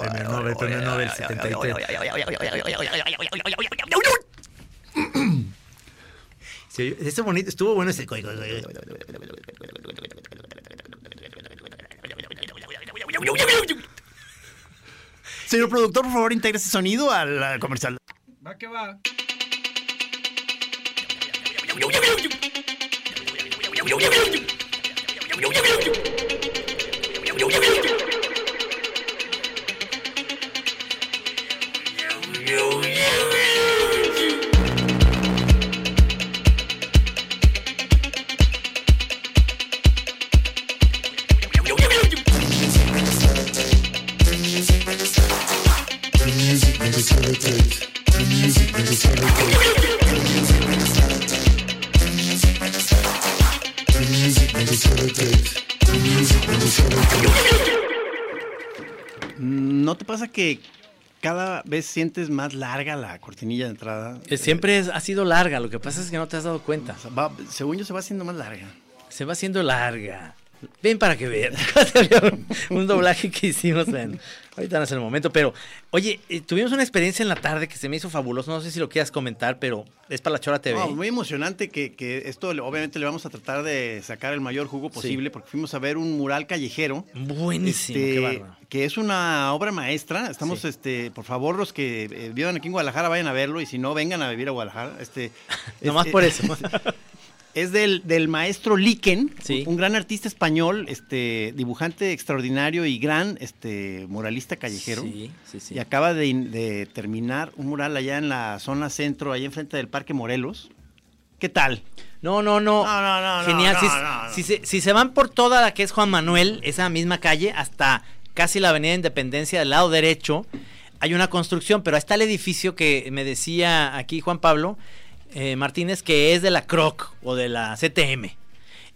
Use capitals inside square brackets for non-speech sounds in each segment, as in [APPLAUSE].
Premio Nobel, Premio Nobel 73. Sí, bonito, estuvo bueno ese. Señor productor, por favor, integre ese sonido al al comercial. Va que va. よっ! Que cada vez sientes más larga la cortinilla de entrada? Eh, Siempre es- ha sido larga, lo que pasa es que no te has dado cuenta. O sea, va- según yo se va haciendo más larga. Se va haciendo larga. Ven para que vean. [LAUGHS] un doblaje que hicimos en. Ahorita no es el momento, pero. Oye, eh, tuvimos una experiencia en la tarde que se me hizo fabuloso. No sé si lo quieras comentar, pero es para la Chora TV. Muy emocionante que, que esto obviamente le vamos a tratar de sacar el mayor jugo posible porque fuimos a ver un mural callejero. Buenísimo, este, qué que es una obra maestra. Estamos, Sí. este, por favor, los que eh, vivan aquí en Guadalajara vayan a verlo y si no, vengan a vivir a Guadalajara. Este, [LAUGHS] Nomás por eso. [LAUGHS] Es del, del maestro Liken, Sí. un gran artista español, este, dibujante extraordinario y gran este, muralista callejero. Sí, sí, sí. Y acaba de, in- de terminar un mural allá en la zona centro, allá enfrente del Parque Morelos. ¿Qué tal? No, no, no. No, no, no, Genial. no, si, no, no. si se, si se van por toda la que es Juan Manuel, esa misma calle, hasta casi la Avenida Independencia del lado derecho, hay una construcción, pero ahí está el edificio que me decía aquí Juan Pablo eh, Martínez, que es de la CROC o de la CTM.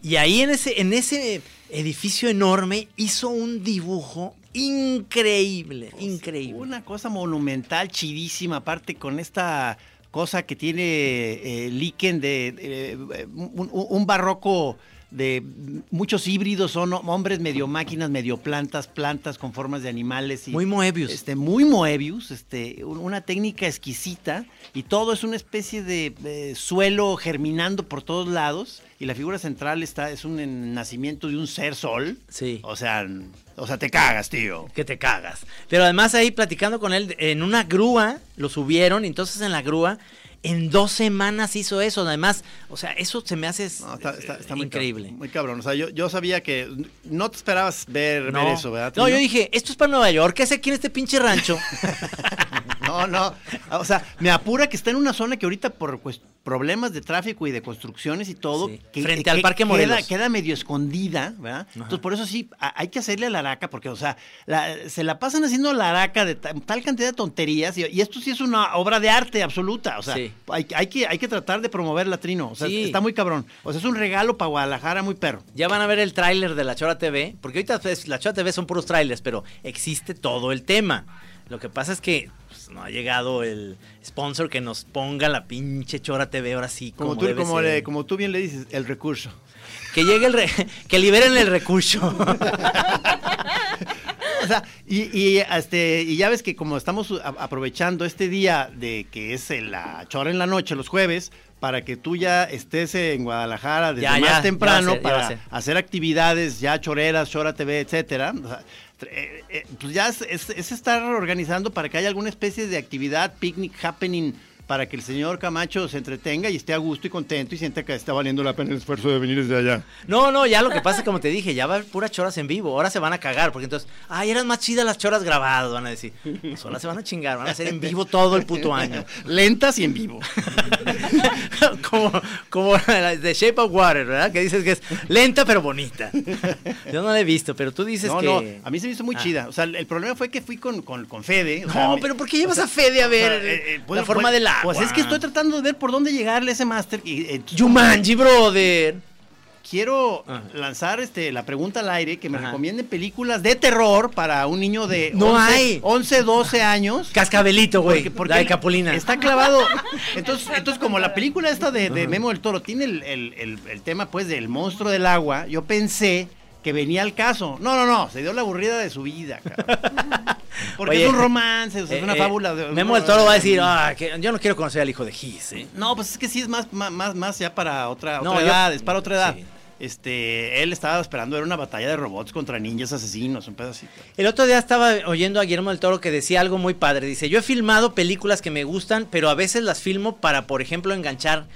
Y ahí en ese, en ese edificio enorme hizo un dibujo increíble, increíble. Una cosa monumental, chidísima, aparte con esta cosa que tiene eh, Liken de, eh, un barroco de muchos híbridos, son hombres medio máquinas, medio plantas, plantas con formas de animales. Y, Muy Moebius. Este, muy Moebius, este, un- una técnica exquisita y todo es una especie de, suelo germinando por todos lados y la figura central está, es un en- nacimiento de un ser sol. Sí. O sea, o sea, te cagas, tío. que te cagas. Pero además ahí platicando con él, en una grúa lo subieron, y entonces en la grúa, en dos semanas hizo eso. Además, o sea, eso se me hace No, está, está- está muy increíble. cabrón, muy cabrón. O sea, yo, yo sabía que no te esperabas ver, No, ver eso, ¿verdad? no, yo dije, esto es para Nueva York, ¿qué hace aquí en este pinche rancho? [LAUGHS] No, no. O sea, me apura que está en una zona que ahorita por pues, problemas de tráfico y de construcciones y todo. Sí, que- frente que al Parque Morelos. Queda, medio escondida, ¿verdad? Entonces, por eso sí, a- hay que hacerle a la araca, porque, o sea, la- se la pasan haciendo la araca de ta- tal cantidad de tonterías. Y, y esto sí es una obra de arte absoluta. O sea, Sí. hay, hay que, hay que tratar de promover la trino. O sea, Sí. está muy cabrón. O sea, es un regalo para Guadalajara muy perro. ya van a ver el tráiler de la Chora TV, porque ahorita pues, la Chora TV son puros trailers, pero existe todo el tema. Lo que pasa es que no ha llegado el sponsor que nos ponga la pinche Chora TV ahora sí. Como, Como, tú, debe como, ser. le- como tú bien le dices, el recurso. Que llegue el re- que liberen el recurso. [LAUGHS] O sea, y, y, este, y ya ves que como estamos a- aprovechando este día de que es la chora en la noche, los jueves, para que tú ya estés en Guadalajara desde Ya, más ya, temprano ser, ya para hacer actividades ya choreras, chora TV, etcétera. o sea, eh, eh, pues ya es, es- es estar organizando para que haya alguna especie de actividad, picnic happening para que el señor Camacho se entretenga y esté a gusto y contento y sienta que está valiendo la pena el esfuerzo de venir desde allá. No, no, ya lo que pasa es como te dije, ya va a haber puras choras en vivo. Ahora se van a cagar, porque entonces, ay, eran más chidas las choras grabadas, van a decir. Pues ahora se van a chingar, van a ser en vivo todo el puto año. Lentas y en vivo. [LAUGHS] como, como la de Shape of Water, ¿verdad? Que dices que es lenta pero bonita. Yo no la he visto, pero tú dices No, que. no, a mí se me hizo muy Ah. chida. O sea, el, problema fue que fui con, con, con Fede. o sea, No, pero ¿por qué llevas a Fede a o ver sea, eh, eh, la forma del agua? Pues es que estoy tratando de ver por dónde llegarle ese máster. y, eh, Jumanji, brother. Quiero Ajá. lanzar este, la pregunta al aire que me Ajá. recomienden películas de terror para un niño de No 11, hay. 11, 12 años. Cascabelito, güey. Porque, porque la de Capulina. Está clavado. [LAUGHS] Entonces, entonces como la película esta de, de Memo del Toro tiene el, el- el- el tema pues del monstruo del agua, yo pensé que venía al caso. No, no, no, se dio la aburrida de su vida, cabrón. [LAUGHS] Porque Oye, es un romance, o sea, es Eh, una eh, fábula. De, Memo del Toro va a decir, ah, que yo no quiero conocer al hijo de Gis, ¿eh? No, pues es que sí es más, más, más, ya para otra, No, otra yo- edad, es para otra edad. sí. Este, él estaba esperando ver una batalla de robots contra ninjas asesinos, un pedacito. El otro día estaba oyendo a Guillermo del Toro que decía algo muy padre. Dice, yo he filmado películas que me gustan, pero a veces las filmo para, por ejemplo, enganchar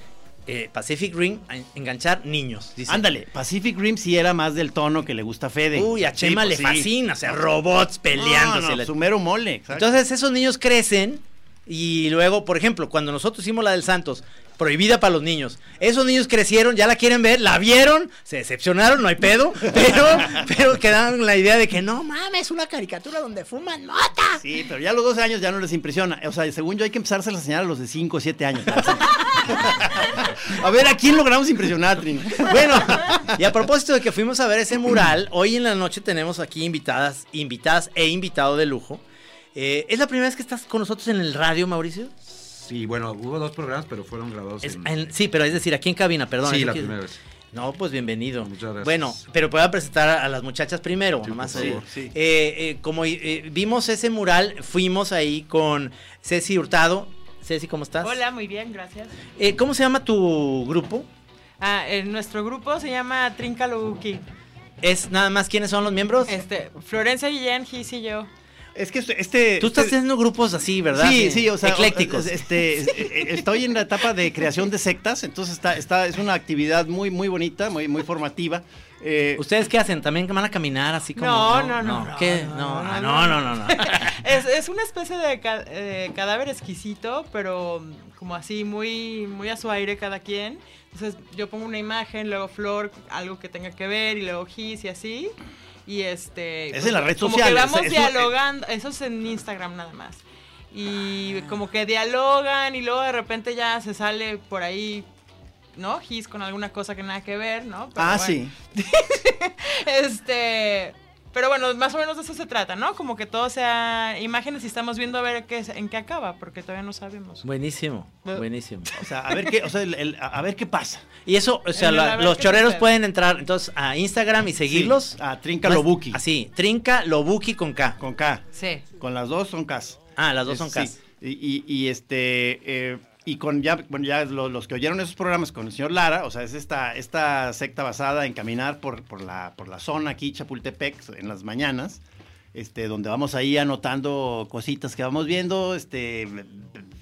eh, Pacific Rim, a enganchar niños. Dice. Ándale, Pacific Rim sí era más del tono que le gusta a Fede. Uy, a Sí, Chema pues le sí. fascina, o sea, robots peleándose. No, no, la- su mero mole. exacto. Entonces esos niños crecen y luego, por ejemplo, cuando nosotros hicimos la del Santos, prohibida para los niños, esos niños crecieron, ya la quieren ver, la vieron, se decepcionaron, no hay pedo, [LAUGHS] pero, pero quedaron con la idea de que no mames, una caricatura donde fuman mota. Sí, pero ya a los 12 años ya no les impresiona. O sea, según yo hay que empezarse a enseñar a los de 5 o 7 años. [LAUGHS] a ver, ¿a quién logramos impresionar, Trini? Bueno, y a propósito de que fuimos a ver ese mural, hoy en la noche tenemos aquí invitadas, invitadas e invitado de lujo. Eh, ¿Es la primera vez que estás con nosotros en el radio, Mauricio? Sí, bueno, hubo dos programas, pero fueron grabados Es- en... en- sí, pero es decir, aquí en cabina, perdón. sí, la primera vez. No, pues bienvenido. Muchas gracias. Bueno, pero puedo presentar a, las muchachas primero, Sí, nomás. por favor. Sí. eh, eh, como eh, vimos ese mural, fuimos ahí con Ceci Hurtado. Ceci, ¿cómo estás? Hola, muy bien, gracias. Eh, ¿Cómo se llama tu grupo? Ah, eh, nuestro grupo se llama Trinca Lubuki. ¿Es nada más quiénes son los miembros? Este, Florencia Guillén, Gis y yo. Es que este... este- Tú estás este- haciendo grupos así, ¿verdad? Sí, sí, o sea, Eclécticos. Este, eh, estoy en la etapa de creación de sectas, entonces está, está, es una actividad muy, muy bonita, muy, muy formativa. Eh, ¿Ustedes qué hacen? ¿También van a caminar así como? No, no, no, no, ¿Qué? no, No, no, ah, no, no, no, no, no. [LAUGHS] Es, es una especie de ca- eh, cadáver exquisito, pero mm, como así, muy, muy a su aire cada quien. Entonces yo pongo una imagen, luego Flor, algo que tenga que ver, y luego Gis y así. Y este. Es en la red como social, que es- vamos eso- dialogando. Eso es en Instagram nada más. Y como que dialogan y luego de repente ya se sale por ahí. ¿No? Gis con alguna cosa que nada que ver, ¿no? Pero ah, bueno. sí. [LAUGHS] Este, pero bueno, más o menos de eso se trata, ¿no? Como que todo sea imágenes y estamos viendo a ver qué, es- en qué acaba, porque todavía no sabemos. Buenísimo, buenísimo. O sea, a ver qué, o sea, el- el- a ver qué pasa. Y eso, o sea, El- la- los choreros pueden entrar entonces a Instagram y seguirlos. Sí, a Trinca Más- Lobuki. Así, Trinca Lobuki con K. Con K. Sí. Con las dos son Ks. Ah, las dos Es- son sí. Ks. Y, y- y, este eh, y con ya, bueno, ya lo- los que oyeron esos programas con el señor Lara, o sea, es esta, esta secta basada en caminar por, por la, por la zona aquí, Chapultepec, en las mañanas, este, donde vamos ahí anotando cositas que vamos viendo, este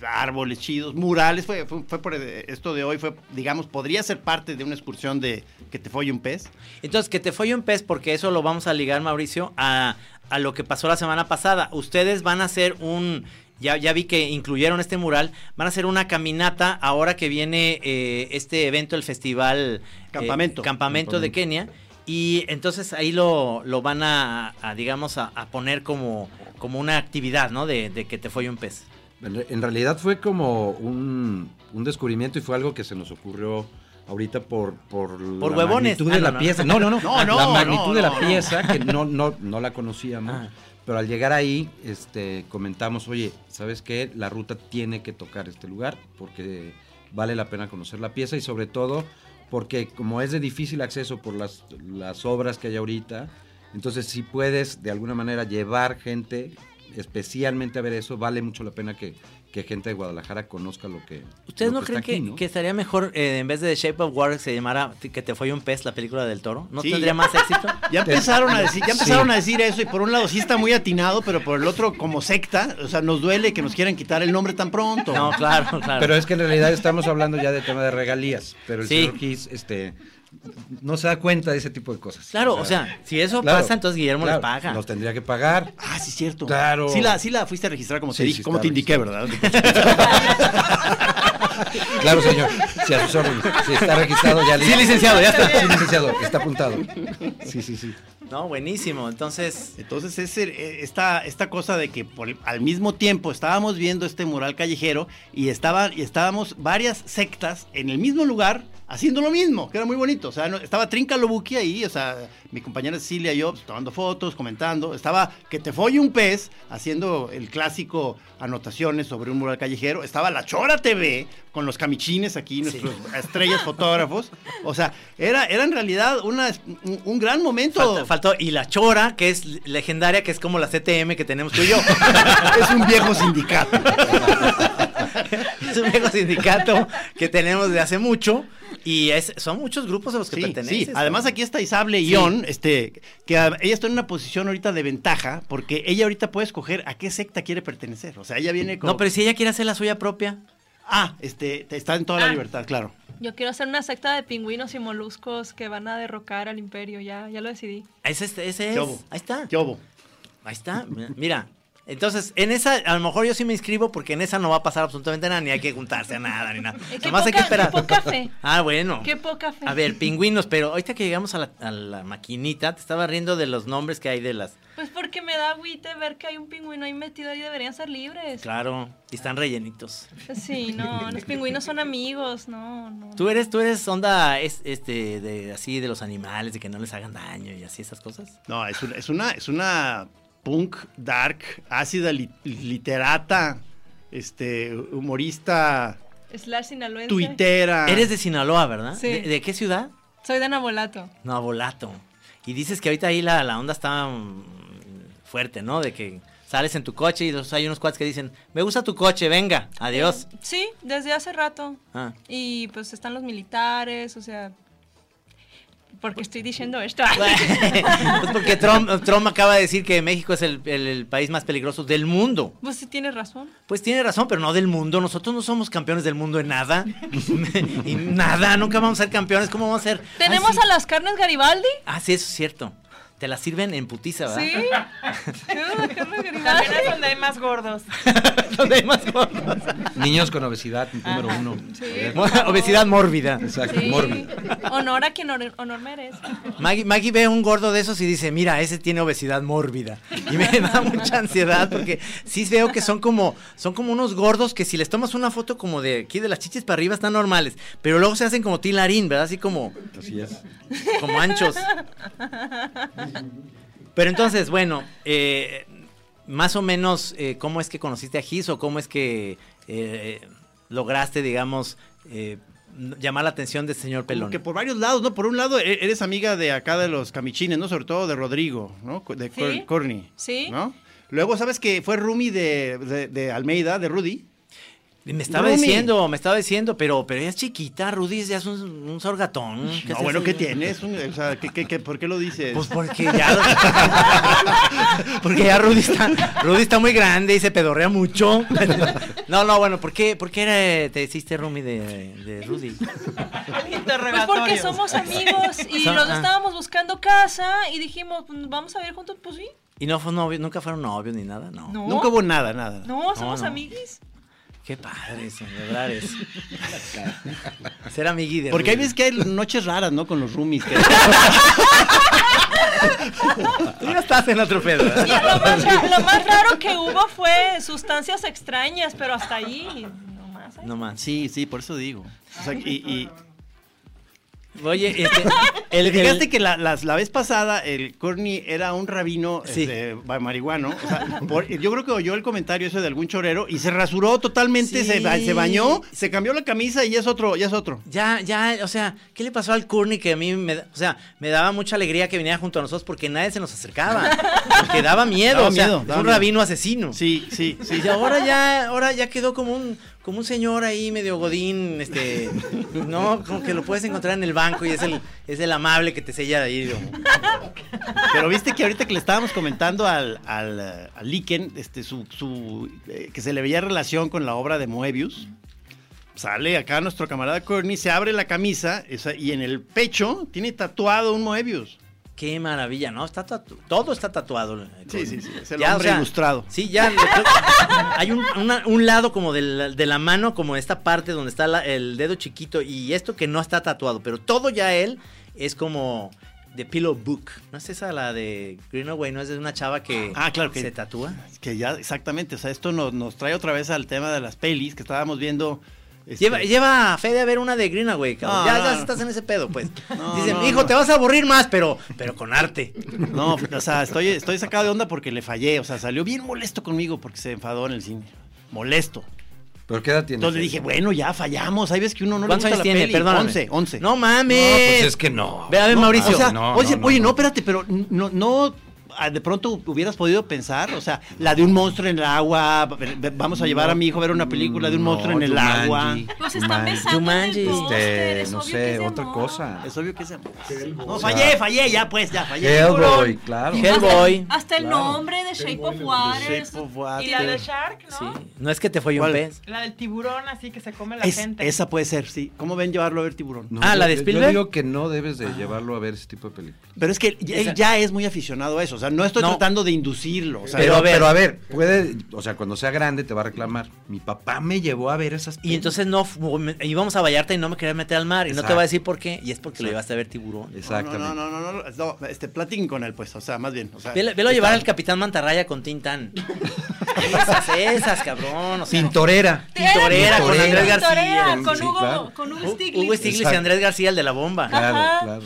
árboles chidos, murales, fue, fue, fue por esto de hoy, fue, digamos, podría ser parte de una excursión de que te folle un pez. Entonces, que te folle un pez, porque eso lo vamos a ligar, Mauricio, a, a lo que pasó la semana pasada. Ustedes van a hacer un. Ya, ya vi que incluyeron este mural. Van a hacer una caminata ahora que viene eh, este evento, el festival. eh, Campamento. Campamento de Kenia. Y entonces ahí lo, lo van a, a, digamos, a, a poner como, como una actividad, ¿no? De, de que te folle un pez. En re- En realidad fue como un, un descubrimiento y fue algo que se nos ocurrió ahorita por, por, Por la huevones. magnitud Ah, de no, la no. pieza. No, no, no. No, no, la magnitud no, de la no, no. pieza que no, no, no la conocíamos. Ah. Pero al llegar ahí, este, comentamos, oye, ¿sabes qué? La ruta tiene que tocar este lugar porque vale la pena conocer la pieza y sobre todo porque como es de difícil acceso por las, las obras que hay ahorita, entonces si puedes de alguna manera llevar gente especialmente a ver eso, vale mucho la pena que, que gente de Guadalajara conozca lo que. ¿Ustedes lo no que está creen que, aquí, ¿no? que estaría mejor eh, en vez de The Shape of Water se llamara Que te fue un pez, la película del toro? ¿No Sí, tendría más éxito? [LAUGHS] Ya empezaron a decir, ya empezaron Sí. a decir eso y por un lado sí está muy atinado, pero por el otro como secta, o sea, nos duele que nos quieran quitar el nombre tan pronto. No, claro, claro. Pero es que en realidad estamos hablando ya de tema de regalías, pero el Sí. señor Kiss, este, no se da cuenta de ese tipo de cosas. Claro, o sea, si eso claro, pasa, entonces Guillermo claro, les paga. Nos tendría que pagar. Ah, sí, cierto. Claro. Sí la, sí la fuiste a registrar como te, dije, sí como te indiqué. ¿verdad? [LAUGHS] Claro, señor. Sí, a sus órdenes. Sí, está registrado ya. Sí, licenciado, ya está. Sí, licenciado, está apuntado. Sí, sí, sí. No, buenísimo. Entonces, Entonces es eh, esta, esta cosa de que por al mismo tiempo estábamos viendo este mural callejero y, estaba, y estábamos varias sectas en el mismo lugar haciendo lo mismo, que era muy bonito. O sea, no- estaba Trinca Lobuki ahí, o sea, mi compañera Cecilia y yo pues, tomando fotos, comentando. Estaba Que te folle un pez haciendo el clásico anotaciones sobre un mural callejero. Estaba La Chora TV con los camichines aquí, nuestros estrellas fotógrafos. O sea, era, era en realidad una, un, un gran momento. falta- faltó. Y la Chora, que es legendaria, que es como la CTM que tenemos tú y yo. [LAUGHS] es un viejo sindicato. [LAUGHS] [LAUGHS] es un viejo sindicato que tenemos de hace mucho. Y es- son muchos grupos a los que Sí, perteneces. sí. Además aquí está Isable Sí. Ion, este, que a- ella está en una posición ahorita de ventaja, porque ella ahorita puede escoger a qué secta quiere pertenecer. O sea, ella viene como... No, pero si ella quiere hacer la suya propia. Ah, este, te- está en toda la Ah. libertad, claro. Yo quiero hacer una secta de pingüinos y moluscos que van a derrocar al imperio, ya, ya lo decidí. Ese, es- ese es. ¿Qué hubo? Ahí está. ¿Qué hubo? Ahí está. Mira. Entonces, en esa, a lo mejor yo sí me inscribo porque en esa no va a pasar absolutamente nada, ni hay que juntarse a nada, ni nada. [LAUGHS] Qué Nomás hay que poca- esperar. qué poca fe. Ah, bueno. Qué poca fe. A ver, pingüinos, pero ahorita que llegamos a la, a la maquinita, te estaba riendo de los nombres que hay de las. Pues porque me da agüite ver que hay un pingüino ahí metido y deberían ser libres. Claro, y están rellenitos. Sí, no, los pingüinos son amigos, no, no. ¿Tú eres, tú eres onda es, este, de así de los animales, de que no les hagan daño y así esas cosas? No, es una, es una, es una punk, dark, ácida, li- literata, este, humorista, Slash sinaloense. tuitera. Eres de Sinaloa, ¿verdad? Sí. ¿De, de qué ciudad? Soy de Nabolato. No, Volato. Y dices que ahorita ahí la, la onda está mm, fuerte, ¿no? De que sales en tu coche y los- hay unos cuates que dicen, me gusta tu coche, venga, adiós. Sí, desde hace rato. Ah. Y pues están los militares, o sea... Porque estoy diciendo [LAUGHS] esto. pues porque Trump, Trump acaba de decir que México es el, el- el país más peligroso del mundo. Pues sí tienes razón. Pues tiene razón, pero no del mundo. Nosotros no somos campeones del mundo en nada. [LAUGHS] y nada, nunca vamos a ser campeones. ¿Cómo vamos a ser? Tenemos ah, sí. a las carnes Garibaldi. Ah, sí, eso es cierto. Te la sirven en putiza, ¿verdad? Sí. [LAUGHS] También es donde hay más gordos. [LAUGHS] Donde hay más gordos. Niños con obesidad, número uno. Obesidad mórbida. Exacto, Sí. mórbida. Honor a quien honor, honor merece. Maggie, Maggie ve un gordo de esos y dice, mira, ese tiene obesidad mórbida. Y me da mucha ansiedad porque sí veo que son como, son como unos gordos que si les tomas una foto como de aquí de las chichis para arriba están normales, pero luego se hacen como tilarín, ¿verdad? Así como, Así es. como anchos. [LAUGHS] Pero entonces, bueno, eh, más o menos, eh, ¿cómo es que conociste a Gis o cómo es que eh, lograste, digamos, eh, llamar la atención del señor Como Pelón? que por varios lados, ¿no? Por un lado, e- eres amiga de acá de los camichines, ¿no? Sobre todo de Rodrigo, ¿no? De Sí. Corny. Sí. ¿No? Luego, ¿sabes que fue Rumi de, de- de Almeida, de Rudy? Me estaba Rumi. diciendo, me estaba diciendo, pero, pero ella es chiquita, Rudy ya es un, un sorgatón. ¿Qué No, es bueno, eso? ¿qué tienes? Un- o sea, ¿qué, qué- qué- por qué lo dices? Pues porque ya. [LAUGHS] porque ya Rudy está, Rudy está muy grande y se pedorrea mucho. [LAUGHS] no, no, bueno, ¿por qué, por qué era- te hiciste Rumi de, de Rudy? Pues porque somos amigos y Son- los ah. estábamos buscando casa y dijimos, pues, vamos a ver juntos, pues sí. ¿Y no fue novio, nunca fueron novios ni nada? No. No. Nunca hubo nada, nada. No, somos no. amiguis. Qué padre lograr eso. [LAUGHS] Ser amigui de Porque hay veces que hay noches raras, ¿no? Con los roomies. que- Tú ya estás en otro pedo. Y lo más, ra- lo más raro que hubo fue sustancias extrañas, pero hasta ahí, no más. ¿eh? No más. Sí, sí, por eso digo. O sea, y, y- Oye, este, El, [LAUGHS] el- que la, la vez pasada el Courtney era un rabino Sí. este, marihuano. O sea, por- yo creo que oyó el comentario ese de algún chorero y se rasuró totalmente, se, Sí. se bañó, se cambió la camisa y ya es otro, ya es otro. Ya, ya, o sea, ¿qué le pasó al Courtney que a mí me, o sea, me daba mucha alegría que viniera junto a nosotros porque nadie se nos acercaba, porque daba miedo, Daba o sea, miedo, es un miedo. rabino asesino. Sí, sí, sí. Y ahora ya, ahora ya quedó como un, como un señor ahí medio godín, este, no, como que lo puedes encontrar en el banco y es el, es el amable que te sella de ahí. Pero viste que ahorita que le estábamos comentando al, al, al este, su, su, eh, que se le veía relación con la obra de Moebius. Sale acá nuestro camarada Courtney, se abre la camisa esa- y en el pecho tiene tatuado un Moebius. Qué maravilla, ¿no? Está tatu- todo está tatuado. eh, Sí, sí, sí, es el Ya, hombre o sea, ilustrado. Sí, ya. hay un, una- un lado como de la, de la mano, como esta parte donde está la- el dedo chiquito y esto que no está tatuado, pero todo ya él es como de Pillow Book. ¿No es esa la de Greenaway? ¿No es de una chava que Ah, claro que- se tatúa? Que ya, exactamente, o sea, esto nos, nos trae otra vez al tema de las pelis que estábamos viendo. Este, Lleva, lleva a Fede a ver una de Greenaway, cabrón. No, ya, ya estás en ese pedo, pues. [LAUGHS] No, Dicen, no, hijo, no. te vas a aburrir más, pero, pero con arte. No, o sea, estoy, estoy sacado de onda porque le fallé, o sea, salió bien molesto conmigo porque se enfadó en el cine. Molesto. ¿Pero qué edad tiene? Entonces le dije, bueno, ya fallamos, ahí ves que uno no le ¿Cuántos gusta años la tiene? peli. Perdóname. 11, 11. No mames. No, pues es que no. Ve a ver, No, Mauricio. O sea, No, oye, oye, no, no. espérate, pero no, no, de pronto hubieras podido pensar, o sea, la de un monstruo en el agua, vamos a llevar a mi hijo a ver una película de un No, monstruo en el Jumanji. agua. Pues están Jumanji. besando en el Jumanji. póster, Este, es no sé, otra amor. Ah. cosa. Es obvio que es No, fallé, fallé, ya pues, ya fallé. Hellboy, claro. Hellboy. Hasta el Claro. nombre de Shape of Water. Shape of Water. Y la de Shark, ¿no? Sí. No es que te fue un pez. La del tiburón, así que se come la Es- gente. esa puede ser, sí. ¿Cómo ven llevarlo a ver tiburón? No, Ah, yo- ¿la de Spielberg? Yo digo que no debes de llevarlo a ver ese tipo de películas. Pero es que él ya es muy aficionado a eso. O sea, no estoy No. tratando de inducirlo. O sea, Pero Pero, a ver. pero a ver, puede, o sea, cuando sea grande te va a reclamar. Mi papá me llevó a ver esas Y entonces no íbamos a Vallarta y no me quería meter al mar y no te va a decir por qué y es porque lo Exacto. llevaste a ver tiburón. Exactamente. No, no, no, no, no, no, no, este, platiquen con él, pues, o sea, más bien. O sea, Velo, velo a llevar al Capitán Mantarraya con Tintán. esas, esas, cabrón. O sea, Pintorera. Tintorera con. Andrés Tintorera, García. Con Sí, Hugo, claro. con Hugo Hu- Stiglitz. Hugo Stiglitz y. Andrés García, el de la bomba. Claro, Ajá. claro.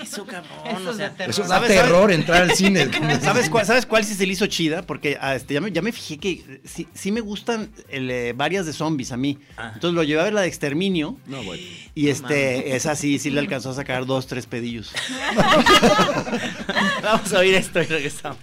Eso, cabrón. Eso o es sea, terror. Eso da ¿Sabes, terror entrar al cine. [LAUGHS] ¿Sabes cuál, ¿Sabes cuál sí se le hizo chida? Porque ah, este, ya, me, ya me fijé que sí, sí me gustan el, eh, varias de zombies a mí. Ah. Entonces lo llevé a ver la de Exterminio. No, bueno. Y este, esa sí, sí le alcanzó a sacar dos, tres pedillos. [LAUGHS] [LAUGHS] Vamos a oír esto y regresamos.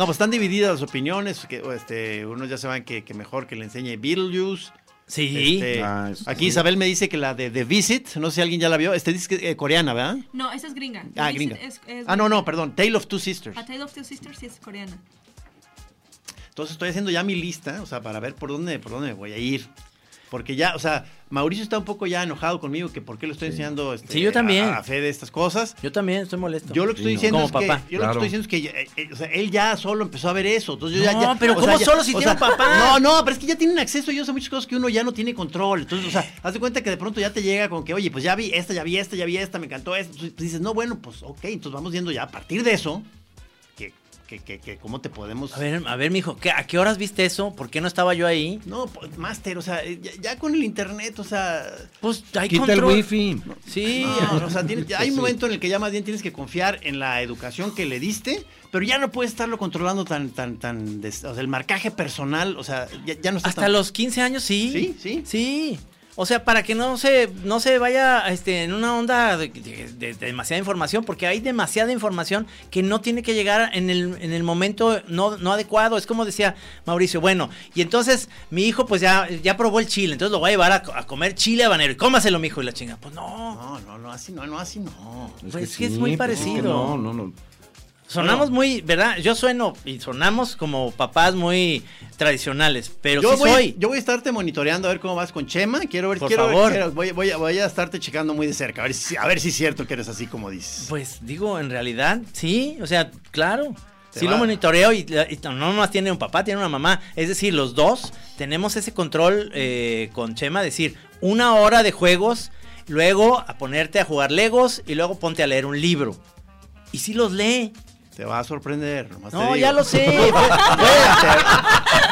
No, pues están divididas las opiniones. Que, este, unos ya saben que, que mejor que le enseñe Beetlejuice. Sí. Este, Ah, aquí Isabel me dice que la de The Visit, no sé si alguien ya la vio. Este dice que eh, coreana, ¿verdad? No, esa es gringa. Ah, Visit gringa. es- es Ah, no, no, perdón. Tale of Two Sisters. A Tale of Two Sisters sí es coreana. Entonces estoy haciendo ya mi lista, o sea, para ver por dónde, por dónde me voy a ir. Porque ya, o sea, Mauricio está un poco ya enojado conmigo que por qué le estoy enseñando este, Sí, yo también. A, a Fede estas cosas. Yo también estoy molesto. Yo lo que estoy no. diciendo Como es papá. que yo lo que Claro. estoy diciendo es que eh, eh, o sea, él ya solo empezó a ver eso. Entonces yo ya, No, ya- pero o ¿cómo sea, ya- solo si tiene sea, un papá? No, no, pero es que ya tienen acceso ellos a muchas cosas que uno ya no tiene control. Entonces, o sea, haz de cuenta que de pronto ya te llega con que, oye, pues ya vi esta, ya vi esta, ya vi esta, me encantó esta. Entonces dices, no, bueno, pues ok, entonces vamos viendo ya a partir de eso que, que, que, cómo te podemos A ver, a ver, mijo, ¿qué- ¿a qué horas viste eso? ¿Por qué no estaba yo ahí? No, pues, máster, o sea, ya, ya con el internet, o sea. Pues hay Quita el control. wifi. Sí. no, o sea, tienes- [LAUGHS] hay un momento en el que ya más bien tienes que confiar en la educación que le diste, pero ya no puedes estarlo controlando tan, tan, tan, des- o sea, el marcaje personal, o sea, ya, ya no está Hasta tan- los 15 años sí. Sí, sí. Sí. O sea, para que no se, no se vaya este, en una onda de, de- de- de demasiada información, porque hay demasiada información que no tiene que llegar en el, en el momento no, no adecuado. Es como decía Mauricio, bueno, y entonces mi hijo pues ya, ya probó el chile, entonces lo voy a llevar a, co- a comer chile habanero. Y cómaselo, mi hijo, y la chinga. Pues no. No, no, no, así no, no, así no. Pues es que es muy pues es que parecido. no, no, no. Sonamos muy, ¿verdad? Yo sueno y sonamos como papás muy tradicionales, pero yo, sí voy, soy. yo voy a estarte monitoreando a ver cómo vas con Chema. Quiero ver, Por quiero favor. voy, voy a, voy a estarte checando muy de cerca, a ver, si, a ver si es cierto que eres así como dices. Pues digo, en realidad, sí, o sea, claro. Sí va. lo monitoreo y, y no nomás tiene un papá, tiene una mamá. Es decir, los dos tenemos ese control eh, con Chema, decir, una hora de juegos, luego a ponerte a jugar Legos y luego ponte a leer un libro. Y sí los lee. Te va a sorprender, nomás te No, digo. ya lo sé. [LAUGHS]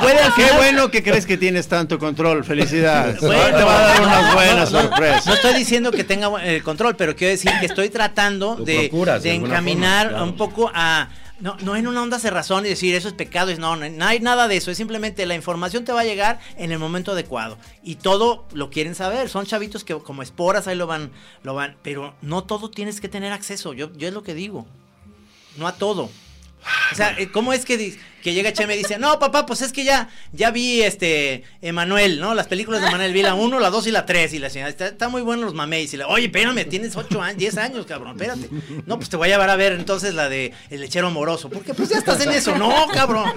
Puede, Qué bueno que [LAUGHS] crees que tienes tanto control. Felicidades. Bueno. te va a dar unas buenas No, no, sorpresas. No estoy diciendo que tenga el control, pero quiero decir que estoy tratando Lo de, procuras, de de alguna encaminar forma, claro. un poco a... No, no en una onda cerrazón y decir eso es pecado, es no, no, no hay nada de eso, es simplemente la información te va a llegar en el momento adecuado y todo lo quieren saber, son chavitos que como esporas ahí lo van, lo van, pero no todo tienes que tener acceso, yo, yo es lo que digo, no a todo. O sea, ¿cómo es que, que llega Chema y dice, no, papá, pues es que ya, ya vi este Emanuel, ¿no? Las películas de Emanuel, vi la 1, la 2 y la 3, y la señora, está, está muy bueno los mameis. Y le, oye, espérame, tienes 8 años, 10 años, cabrón, espérate. No, pues te voy a llevar a ver entonces la de El lechero amoroso, porque pues ya estás en eso, no, cabrón.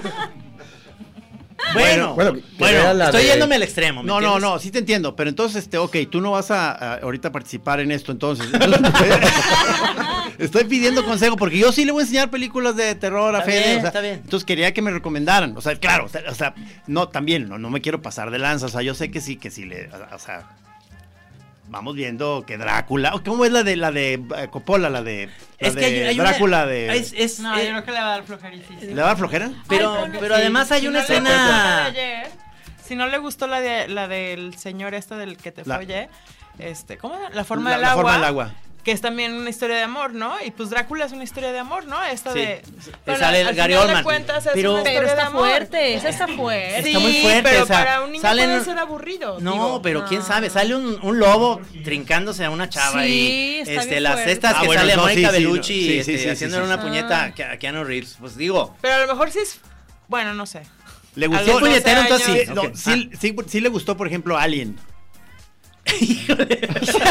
Bueno, Bueno, bueno, estoy de- yéndome al extremo. ¿me No, no, entiendes? no, sí te entiendo, pero entonces, este, ok, tú no vas a, a ahorita participar en esto, entonces. [LAUGHS] [LAUGHS] Estoy pidiendo consejo porque yo sí le voy a enseñar películas de terror a Está Fede. bien, o sea, está bien. Entonces quería que me recomendaran. O sea, claro, o sea, o sea, no, también, no, no me quiero pasar de lanza. O sea, yo sé que sí, que sí le. O sea. Vamos viendo que Drácula. ¿Cómo es la de la de eh, Coppola? La de. La Es que de hay, hay una- Drácula de. es- es- No, eh, yo creo que le va a dar flojerísima. ¿Le va a dar flojera? pero, Ay, pero sí. además hay Si una no le gustó la escena... de ayer, si no le gustó la de la del señor este del que te La- follé, este, ¿cómo era? La forma La- del la agua. forma del agua. Que es también una historia de amor, ¿no? Y pues Drácula es una historia de amor, ¿no? Esta Sí. de. Te sale al Gary final de Oldman. cuentas es Pero- una Pero de está amor. fuerte, esa está fuerte. Está muy fuerte, Pero o sea, para un niño salen- puede ser aburrido. No, digo. pero quién sabe, sale un, un lobo trincándose a una chava Sí, y está este bien las fuerte. estas Ah, que bueno, sale no, Mónica Bellucci no. Sí, sí, este, sí, sí, haciéndole sí. una puñeta Ah. a, a Keanu Reeves, pues digo, Pero a lo mejor sí es. Bueno, no sé. ¿Le gustó? los 12 puñetero, entonces años. sí. Ok. sí, sí, sí le gustó, por ejemplo, Alien. [LAUGHS]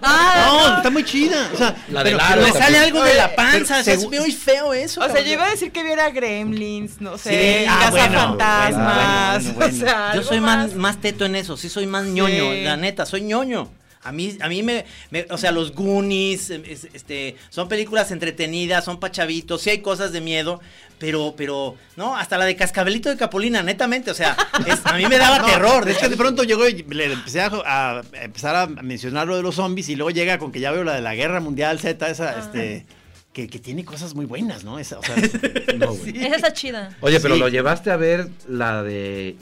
Ah, No, está muy chida. O sea, La de pero- Lara. pero- le sale algo de la panza, pero o sea, es segu- muy feo eso. O sea, cabrón. yo iba a decir que viera Gremlins, no sé, Sí, ah, Casa bueno, Fantasmas. bueno, bueno, bueno. [LAUGHS] O sea, Yo soy más, más teto en eso, sí soy más ñoño, Sí. la neta, soy ñoño. A mí, a mí me, me- o sea, los Goonies, em, es- este, son películas entretenidas, son pachavitos, sí hay cosas de miedo, pero, pero, no, hasta la de Cascabelito de Capulina, netamente, o sea, es- a mí me daba [LAUGHS] No, terror. Es que de pronto llegó y le empecé a, a empezar a mencionar lo de los zombies y luego llega con que ya veo la de la Guerra Mundial Z, esa, este, que, que tiene cosas muy buenas, ¿no? Esa, o sea, [LAUGHS] No, güey. esa está chida. Oye, pero Sí. lo llevaste a ver la de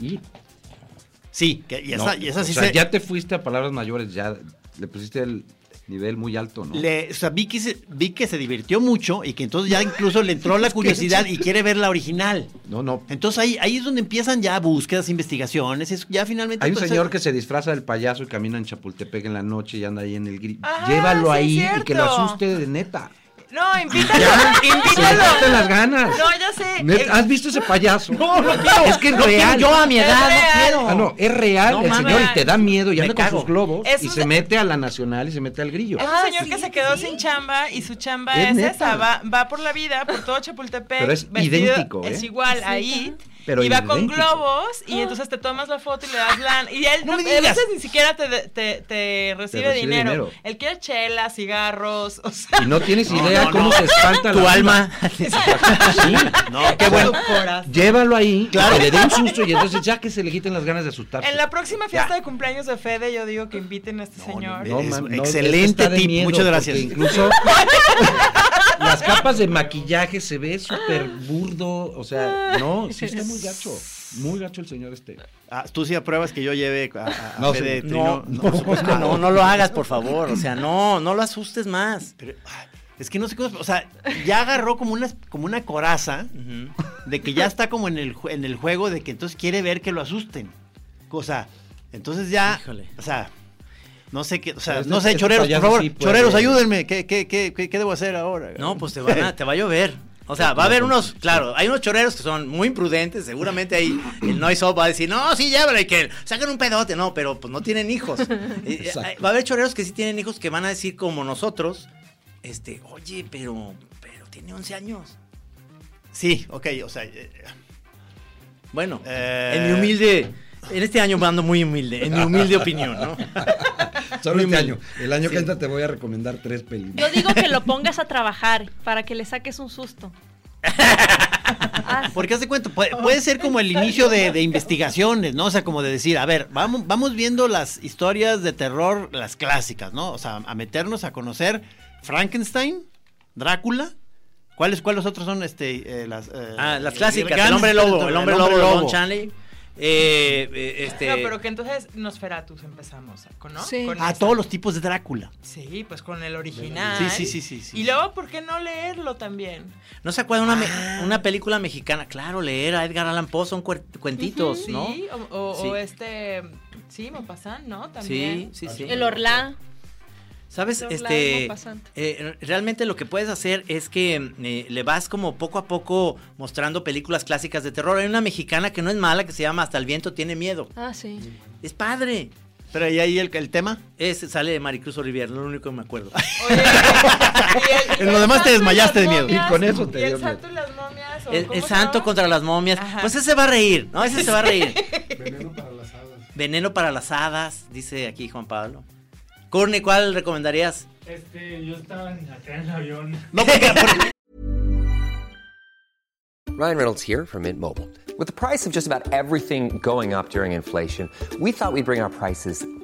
sí, que, y, esa, No, y esa sí o sea, se... ya te fuiste a palabras mayores, ya le pusiste el nivel muy alto, ¿no? le- o sea, vi que, se, vi que se divirtió mucho y que entonces ya incluso le entró la [LAUGHS] curiosidad y quiere ver la original. No, no. Entonces ahí, ahí es donde empiezan ya búsquedas, investigaciones, es ya finalmente... Hay un pues, señor que se disfraza del payaso y camina en Chapultepec en la noche y anda ahí en el gris. Ajá, Llévalo sí, ahí y que lo asuste de neta. No, invítalo, Ya, invítalo. las ganas. No, ya sé. Eh, ¿Has visto ese payaso? No, no quiero. Es que es No real. Yo a mi edad no quiero. Ah, no, es real No el señor y te da miedo y Me anda con cago. sus globos Es y un se mete a la nacional y se mete al grillo. Es un Ah, señor sí, que se quedó sí. sin chamba y su chamba Es es, esa, va, va por la vida, por todo Chapultepec. Pero es vestido- idéntico, ¿eh? Es igual a It. Pero y va con globos y entonces te tomas la foto y le das lana. Y él No no, me a veces ni siquiera te, te, te recibe, recibe dinero. dinero. Él quiere chelas, cigarros, o sea... Y no tienes idea no, cómo no. se espanta Tu la alma. [LAUGHS] Sí. No, qué bueno. Llévalo ahí, que le dé un susto y entonces ya que se le quiten las ganas de asustarse. En la próxima fiesta de cumpleaños de Fede, yo digo que inviten a este señor. man, excelente tip, miedo, muchas gracias. Incluso [LAUGHS] las capas de maquillaje se ve súper burdo. O sea, no, sí está muy gacho. Muy gacho el señor este. Ah, tú sí apruebas que yo lleve a, a- No, Fede sí. Trino? No, por no, no lo hagas, por favor. O sea, no, no lo asustes más. Pero, es que no sé cómo, o sea, ya agarró como una, como una coraza de que ya está como en el, en el juego de que entonces quiere ver que lo asusten. O sea, entonces ya, Híjole. o sea, no sé qué, o sea, este- no sé, este choreros, por favor, sí puede- choreros, ayúdenme, ¿qué, qué, qué, qué, qué debo hacer ahora? No, pues te, van a- te va a llover. O sea, va a haber unos, claro, hay unos choreros que son muy imprudentes, seguramente ahí el Noise Up va a decir, no, sí, llévalo y que saquen un pedote, no, pero pues no tienen hijos. Eh, eh, Exacto. va a haber choreros que sí tienen hijos que van a decir como nosotros, este, oye, pero, pero tiene 11 años. Sí, ok, o sea, eh, Bueno, Eh. en mi humilde, en este año ando muy humilde, en mi humilde opinión, ¿no? [LAUGHS] Solo este año. El año Sí. que entra te voy a recomendar tres películas. Yo digo que lo pongas a trabajar para que le saques un susto. [LAUGHS] Ah, porque haz de cuenta, puede, puede ser como el inicio de, de investigaciones, ¿no? O sea, como de decir, a ver, vamos, vamos viendo las historias de terror, las clásicas, ¿no? O sea, a meternos a conocer Frankenstein, Drácula. ¿Cuáles, cuáles otros son este, eh, las, eh, Ah, las clásicas, grandes el hombre lobo, terror? el hombre lobo, Don Chanley. Eh, eh, este, No, pero que entonces Nosferatus empezamos, ¿no? Sí. Con esa. todos los tipos de Drácula. Sí, pues con el original. Sí, sí, sí, sí, sí. Y luego, ¿por qué no leerlo también? ¿No se acuerda una, me- Ah. una película mexicana? Claro, leer a Edgar Allan Poe son cuentitos, Sí, ¿no? o, o- Sí. o este, sí, Maupassant, ¿no? También. Sí, sí, sí. el Orlá. ¿Sabes? Los Este, eh, realmente lo que puedes hacer es que eh, le vas como poco a poco mostrando películas clásicas de terror. Hay una mexicana que no es mala, que se llama Hasta el viento tiene miedo. Ah, sí. Es padre. Pero ¿y ahí el, el tema? Es, sale de Maricruz Olivier, lo único que me acuerdo. Oye, [LAUGHS] el- En lo demás te desmayaste de miedo. momias, Y con eso te ¿Y el dio miedo. santo y las momias? ¿o El, santo contra las momias. Ajá. Pues ese se va a reír, ¿no? Ese se va a reír. Veneno para las hadas. Veneno para las hadas, dice aquí Juan Pablo. Courtney, ¿cuál recomendarías? Este, yo estaba acá en el avión. No, porque, [LAUGHS] porque- Ryan Reynolds here from Mint Mobile. With the price of just about everything going up during inflation, we thought we'd bring our prices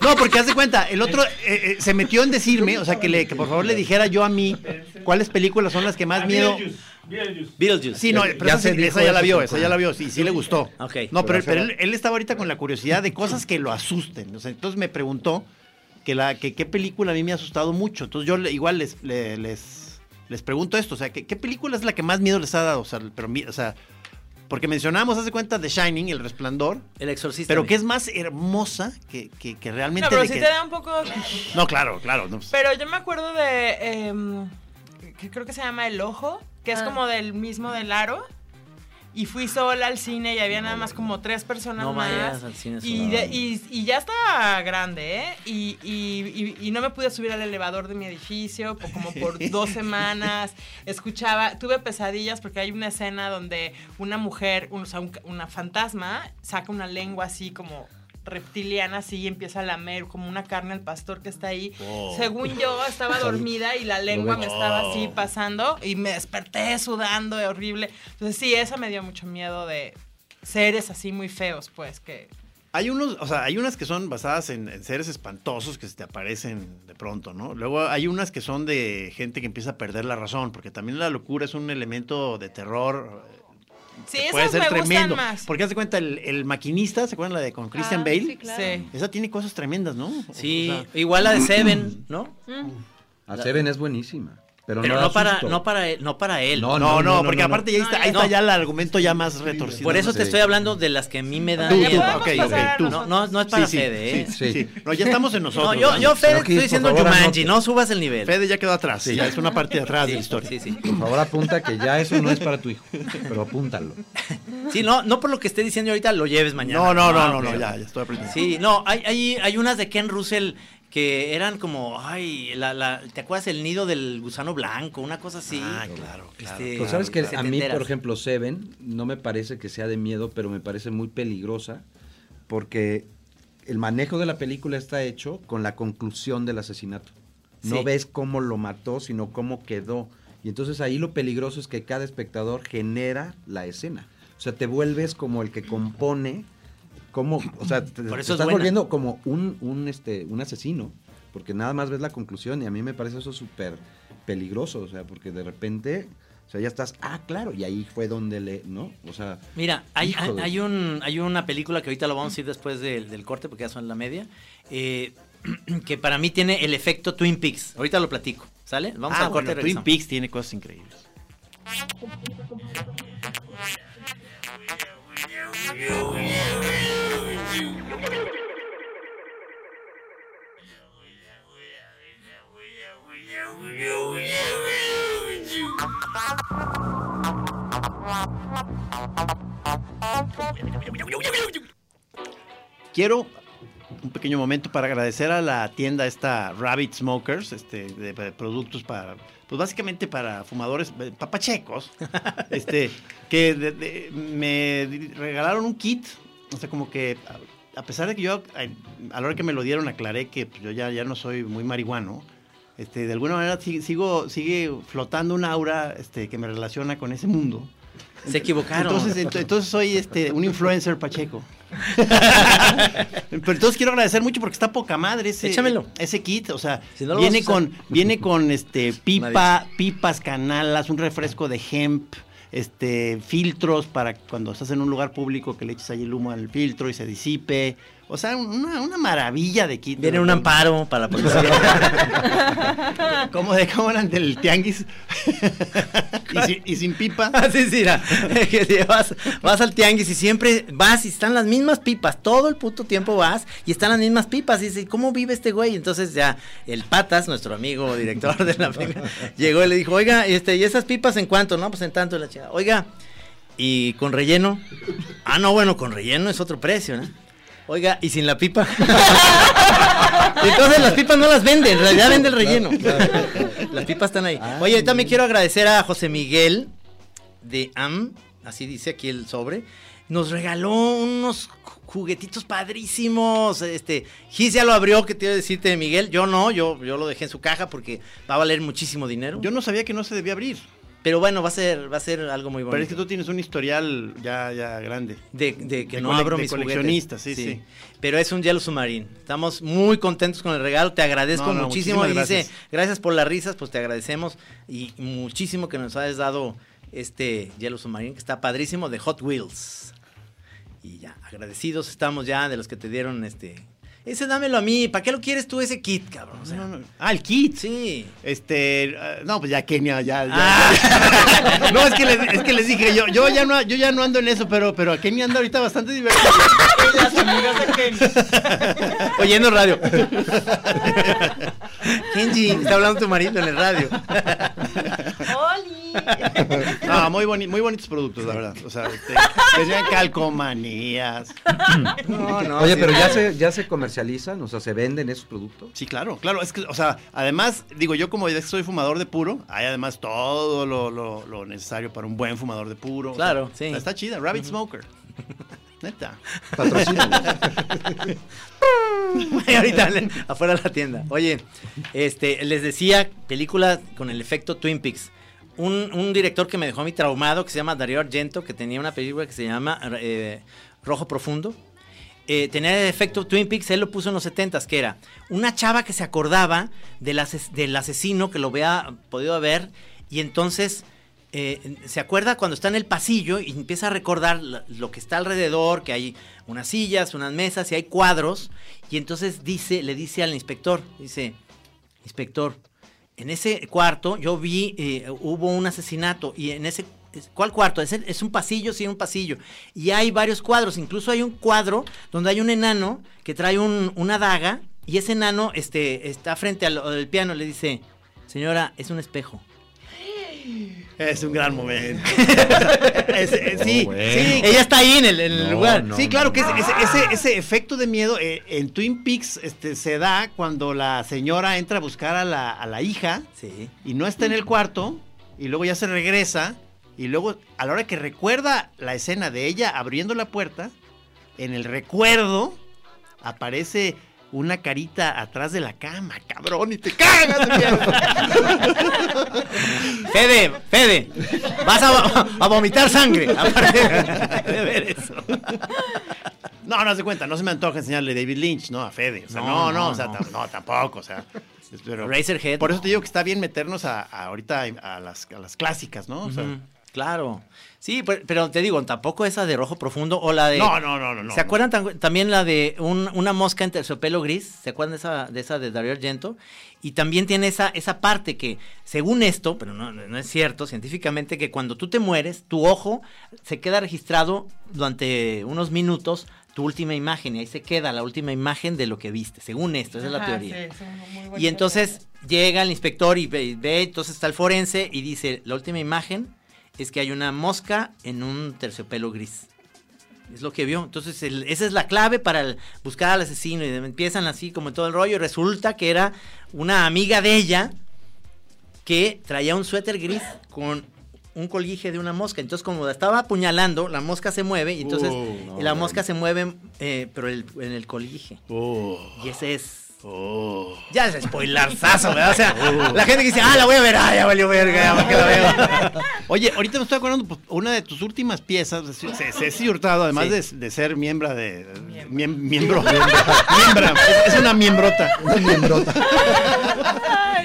no, porque haz de cuenta, el otro eh, eh, se metió en decirme, o sea, que, le, que por favor le dijera yo a mí cuáles películas son las que más miedo... Beetlejuice. Sí, no, pero ya esa, se ya la vio, esa ya la vio, sí, sí le gustó. Ok. No, pero, él, él estaba ahorita con la curiosidad de cosas que lo asusten. O sea, entonces me preguntó que la que qué película a mí me ha asustado mucho. Entonces yo le- igual les, le- les, les pregunto esto, o sea, ¿qué, qué película es la que más miedo les ha dado? O sea, pero, mi- o sea, porque mencionamos, hace cuenta, The Shining, El Resplandor, El exorcista. pero que es más hermosa que, que, que realmente... No, pero de sí que- te da un poco... No, claro, claro. no, pues, Pero yo me acuerdo de... em, que creo que se llama El Ojo, que es Ah. como del mismo del Aro. Y fui sola al cine y había nada más como tres personas No más. vayas al cine y, de- y, y ya estaba grande, ¿eh? Y, no me pude subir al elevador de mi edificio po- como por [LAUGHS] dos semanas. Escuchaba, tuve pesadillas porque hay una escena donde una mujer, un- o sea, un- una fantasma, saca una lengua así como reptiliana así y empieza a lamer como una carne al pastor que está ahí. Según yo estaba dormida y la lengua me estaba así pasando y me desperté sudando horrible. Entonces sí, esa me dio mucho miedo de seres así muy feos, pues que Hay unos, o sea, hay unas que son basadas en, en seres espantosos que se te aparecen de pronto, ¿no? Luego hay unas que son de gente que empieza a perder la razón, porque también la locura es un elemento de terror. Sí, puede esas ser me gustan tremendo. más. Porque hace cuenta, el, el maquinista, ¿se acuerdan la de con Christian Ah, Bale? sí, claro. Sí. Esa tiene cosas tremendas, ¿no? Sí, O sea, igual la de Seven, [CLEARS THROAT] ¿no? A Seven es buenísima. Pero, Pero no, no da para, no para él, no para él. No, no, no, no, porque no, no. aparte ya está, ahí no. está ya el argumento ya más retorcido. Por eso te Sí. estoy hablando de las que a mí me dan Tú, Ya miedo. podemos ok, ok, pasar a tú. No, no, no es para Fede, ¿eh? Sí, Sí. sí. No, ya estamos en No, nosotros. yo, ¿no? yo Fede, estoy diciendo favor, Jumanji, no subas el nivel. Fede ya quedó atrás, ya es una parte de atrás de la historia. Sí, sí. Por favor, apunta que ya eso no es para tu hijo. Pero apúntalo. Sí, no, no por lo que esté diciendo ahorita lo lleves mañana. No, no, no, Ah, no, ya, ya estoy aprendiendo. Sí, no, hay, hay, hay unas de Ken Russell que eran como, ay, la, la, ¿te acuerdas el nido del gusano blanco? Una cosa así. Ah, claro, claro. Este, Pues sabes que a mí, por ejemplo, Seven no me parece que sea de miedo, pero me parece muy peligrosa porque el manejo de la película está hecho con la conclusión del asesinato. No Sí. ves cómo lo mató, sino cómo quedó. Y entonces ahí lo peligroso es que cada espectador genera la escena. O sea, te vuelves como el que compone, como, o sea, te, es estás volviendo como un, un, este, un asesino, porque nada más ves la conclusión y a mí me parece eso súper peligroso, o sea, porque de repente, o sea, ya estás, ah, claro, y ahí fue donde le, ¿no? O sea, Mira, hay, hay, un, hay una película que ahorita lo vamos a ir después del, del corte porque ya son la media, eh, que para mí tiene el efecto Twin Peaks. Ahorita lo platico, ¿sale? Vamos ah, al corte bueno, Twin. Peaks tiene cosas increíbles. Quiero un pequeño momento para agradecer a la tienda esta Rabbit Smokers, este, de, productos para, pues básicamente para fumadores eh, papachecos, [LAUGHS] este, que me regalaron un kit, o sea, como que a, pesar de que yo a, la hora que me lo dieron aclaré que pues, yo ya, ya no soy muy marihuano, este, de alguna manera si- sigo, sigue flotando un aura este, que me relaciona con ese mundo. Se equivocaron. Entonces, ent- entonces soy este, un influencer pacheco. [LAUGHS] Pero entonces quiero agradecer mucho porque está poca madre ese, Échamelo. ese kit. O sea, Si no lo viene con, viene con este pipa, pipas, canalas, un refresco de hemp, este, filtros para cuando estás en un lugar público que le eches ahí el humo al filtro y se disipe. O sea, una, una maravilla de kit. Viene un amparo para la policía. [LAUGHS] Como de cómo eran del tianguis. [LAUGHS] y, sin, y sin pipa. Así sí, mira, [LAUGHS] que vas, vas al tianguis y siempre vas y están las mismas pipas, todo el puto tiempo vas y están las mismas pipas y dices, ¿cómo vive este güey? Entonces ya el Patas, nuestro amigo director de la película, llegó y le dijo, oiga, este, ¿y esas pipas en cuánto? No, pues en tanto la chica, oiga, ¿y con relleno? Ah, no, bueno, con relleno es otro precio, ¿no? Oiga, ¿y sin la pipa? [LAUGHS] Entonces las pipas no las vende, en realidad vende el relleno. Las pipas están ahí. Oye, también quiero agradecer a José Miguel de AM, así dice aquí el sobre. Nos regaló unos ju- juguetitos padrísimos. Este, Gis ya lo abrió, que te iba a decirte, Miguel. Yo no, yo, yo lo dejé en su caja porque va a valer muchísimo dinero. Yo no sabía que no se debía abrir. Pero bueno, va a ser, va a ser algo muy bonito. Pero es que tú tienes un historial ya, ya grande. De, de que De no abro de mis coleccionista, juguetes. sí, sí. Pero es un Yellow Submarine. Estamos muy contentos con el regalo. Te agradezco No, no, muchísimo. Y dice, gracias. por las risas, pues te agradecemos. Y muchísimo que nos hayas dado este Yellow Submarine, que está padrísimo, de Hot Wheels. Y ya, agradecidos estamos ya de los que te dieron este. Ese dámelo a mí. ¿Para qué lo quieres tú ese kit, cabrón? O sea, No, no. Ah, el kit. Sí. Este, eh, no, pues ya Kenia, ya. ya- Ah. [LAUGHS] no, es que, les, es que les dije, yo, yo, ya no, yo ya no ando en eso, pero, pero a Kenia anda ahorita bastante divertido. [LAUGHS] Las amigas de Ken. [LAUGHS] Oyendo radio. Kenji, está hablando tu marido en el radio. No, muy, boni- muy bonitos productos, la verdad. O sea, este, tenían calcomanías. No, no. Oye, sí. pero ya se, ya se comercializan, o sea, se venden esos productos. Sí, claro, claro. Es que, o sea, además, digo, yo como ya soy fumador de puro, hay además todo lo, lo- lo necesario para un buen fumador de puro. O sea, Claro, sí. Está chida, Rabbit Smoker. Neta. Patrocina. Y [LAUGHS] ahorita afuera de la tienda. Oye, este, les decía, película con el efecto Twin Peaks. Un, director que me dejó a mí traumado, que se llama Dario Argento, que tenía una película que se llama eh, Rojo Profundo. Eh, tenía el efecto Twin Peaks, él lo puso en los 70 que era una chava que se acordaba del, ases- del asesino que lo había podido ver y entonces eh, se acuerda cuando está en el pasillo y empieza a recordar lo que está alrededor, que hay unas sillas, unas mesas y hay cuadros. Y entonces dice, le dice al inspector, dice, inspector, en ese cuarto yo vi, eh, hubo un asesinato y en ese... ¿Cuál cuarto? Es, es un pasillo, sí, un pasillo. Y hay varios cuadros. Incluso hay un cuadro donde hay un enano que trae un- una daga y ese enano este, está frente al, al piano. Le dice, señora, es un espejo. Es un gran momento. [LAUGHS] Es- es- sí, Oh, bueno. sí. Ella está ahí en el, en el No, lugar. no, sí, claro que ese, ese- ese- ese efecto de miedo eh, en Twin Peaks este, se da cuando la señora entra a buscar a la, a la hija Sí. y no está en el cuarto y luego ya se regresa y luego a la hora que recuerda la escena de ella abriendo la puerta, en el recuerdo aparece una carita atrás de la cama, cabrón, y te cagas. [LAUGHS] Fede, Fede, vas a, vo- a vomitar sangre. [LAUGHS] aparte de ver eso. No, no se cuenta, no se me antoja enseñarle David Lynch, ¿no? A Fede. O sea, no, No, no, o sea, no. tam- no, tampoco, o sea. pero- Razorhead. Por eso te digo que está bien meternos a, a ahorita a las, a las clásicas, ¿no? O sea, Claro. Sí, pero, pero te digo, tampoco esa de rojo profundo o la de. No, no, no, no, no. ¿Se acuerdan tam- también la de un- una mosca en terciopelo gris? ¿Se acuerdan de esa de, esa de Dario Argento? Y también tiene esa, esa parte que, según esto, pero no, no es cierto científicamente, que cuando tú te mueres, tu ojo se queda registrado durante unos minutos tu última imagen y ahí se queda la última imagen de lo que viste, según esto, esa es la teoría. sí, Y entonces llega el inspector y ve, y ve, entonces está el forense y dice, la última imagen es que hay una mosca en un terciopelo gris. Es lo que vio. Entonces, el- esa es la clave para el- buscar al asesino. Y empiezan así como todo el rollo. Y resulta que era una amiga de ella que traía un suéter gris con un colguije de una mosca. Entonces, como la estaba apuñalando, la mosca se mueve. Y entonces, Uh, no, la mosca se mueve, eh, pero el- en el colguije. Oh, Y ese es. Oh. Ya es spoilerzazo, ¿verdad? O sea, la gente que dice, ah, la voy a ver, ah, ya valió verga, ya, ¿para qué la veo? [LAUGHS] Oye, ahorita me estoy acordando, pues, una de tus últimas piezas, Ce- Ceci Hurtado, además de, de ser miembro de... miem- miembro. Miembra. Es, es una miembrota. Una miembrota.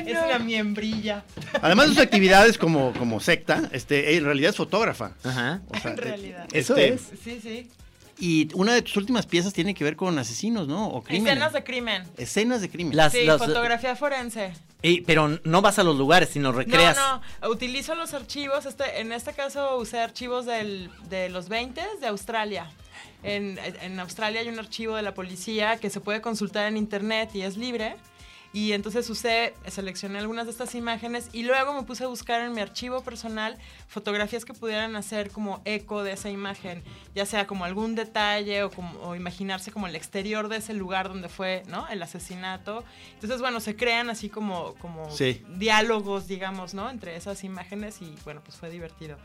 Es una miembrilla. Además de sus actividades como, como secta, este, en realidad es fotógrafa. Ajá. O sea, En realidad. eso Este, es. Sí, sí. Y una de tus últimas piezas tiene que ver con asesinos, ¿no? O crímenes. Escenas de crimen. Escenas de crimen. Las- sí, las- fotografía forense. Y- pero no vas a los lugares, sino recreas. No, no, utilizo los archivos, este, en este caso usé archivos del, de los 20 de Australia. En, en Australia hay un archivo de la policía que se puede consultar en internet y es libre. Y entonces usé, seleccioné algunas de estas imágenes y luego me puse a buscar en mi archivo personal fotografías que pudieran hacer como eco de esa imagen, ya sea como algún detalle o, como, o imaginarse como el exterior de ese lugar donde fue ¿no? el asesinato. Entonces, bueno, se crean así como, como Sí. diálogos, digamos, ¿no? Entre esas imágenes y bueno, pues fue divertido.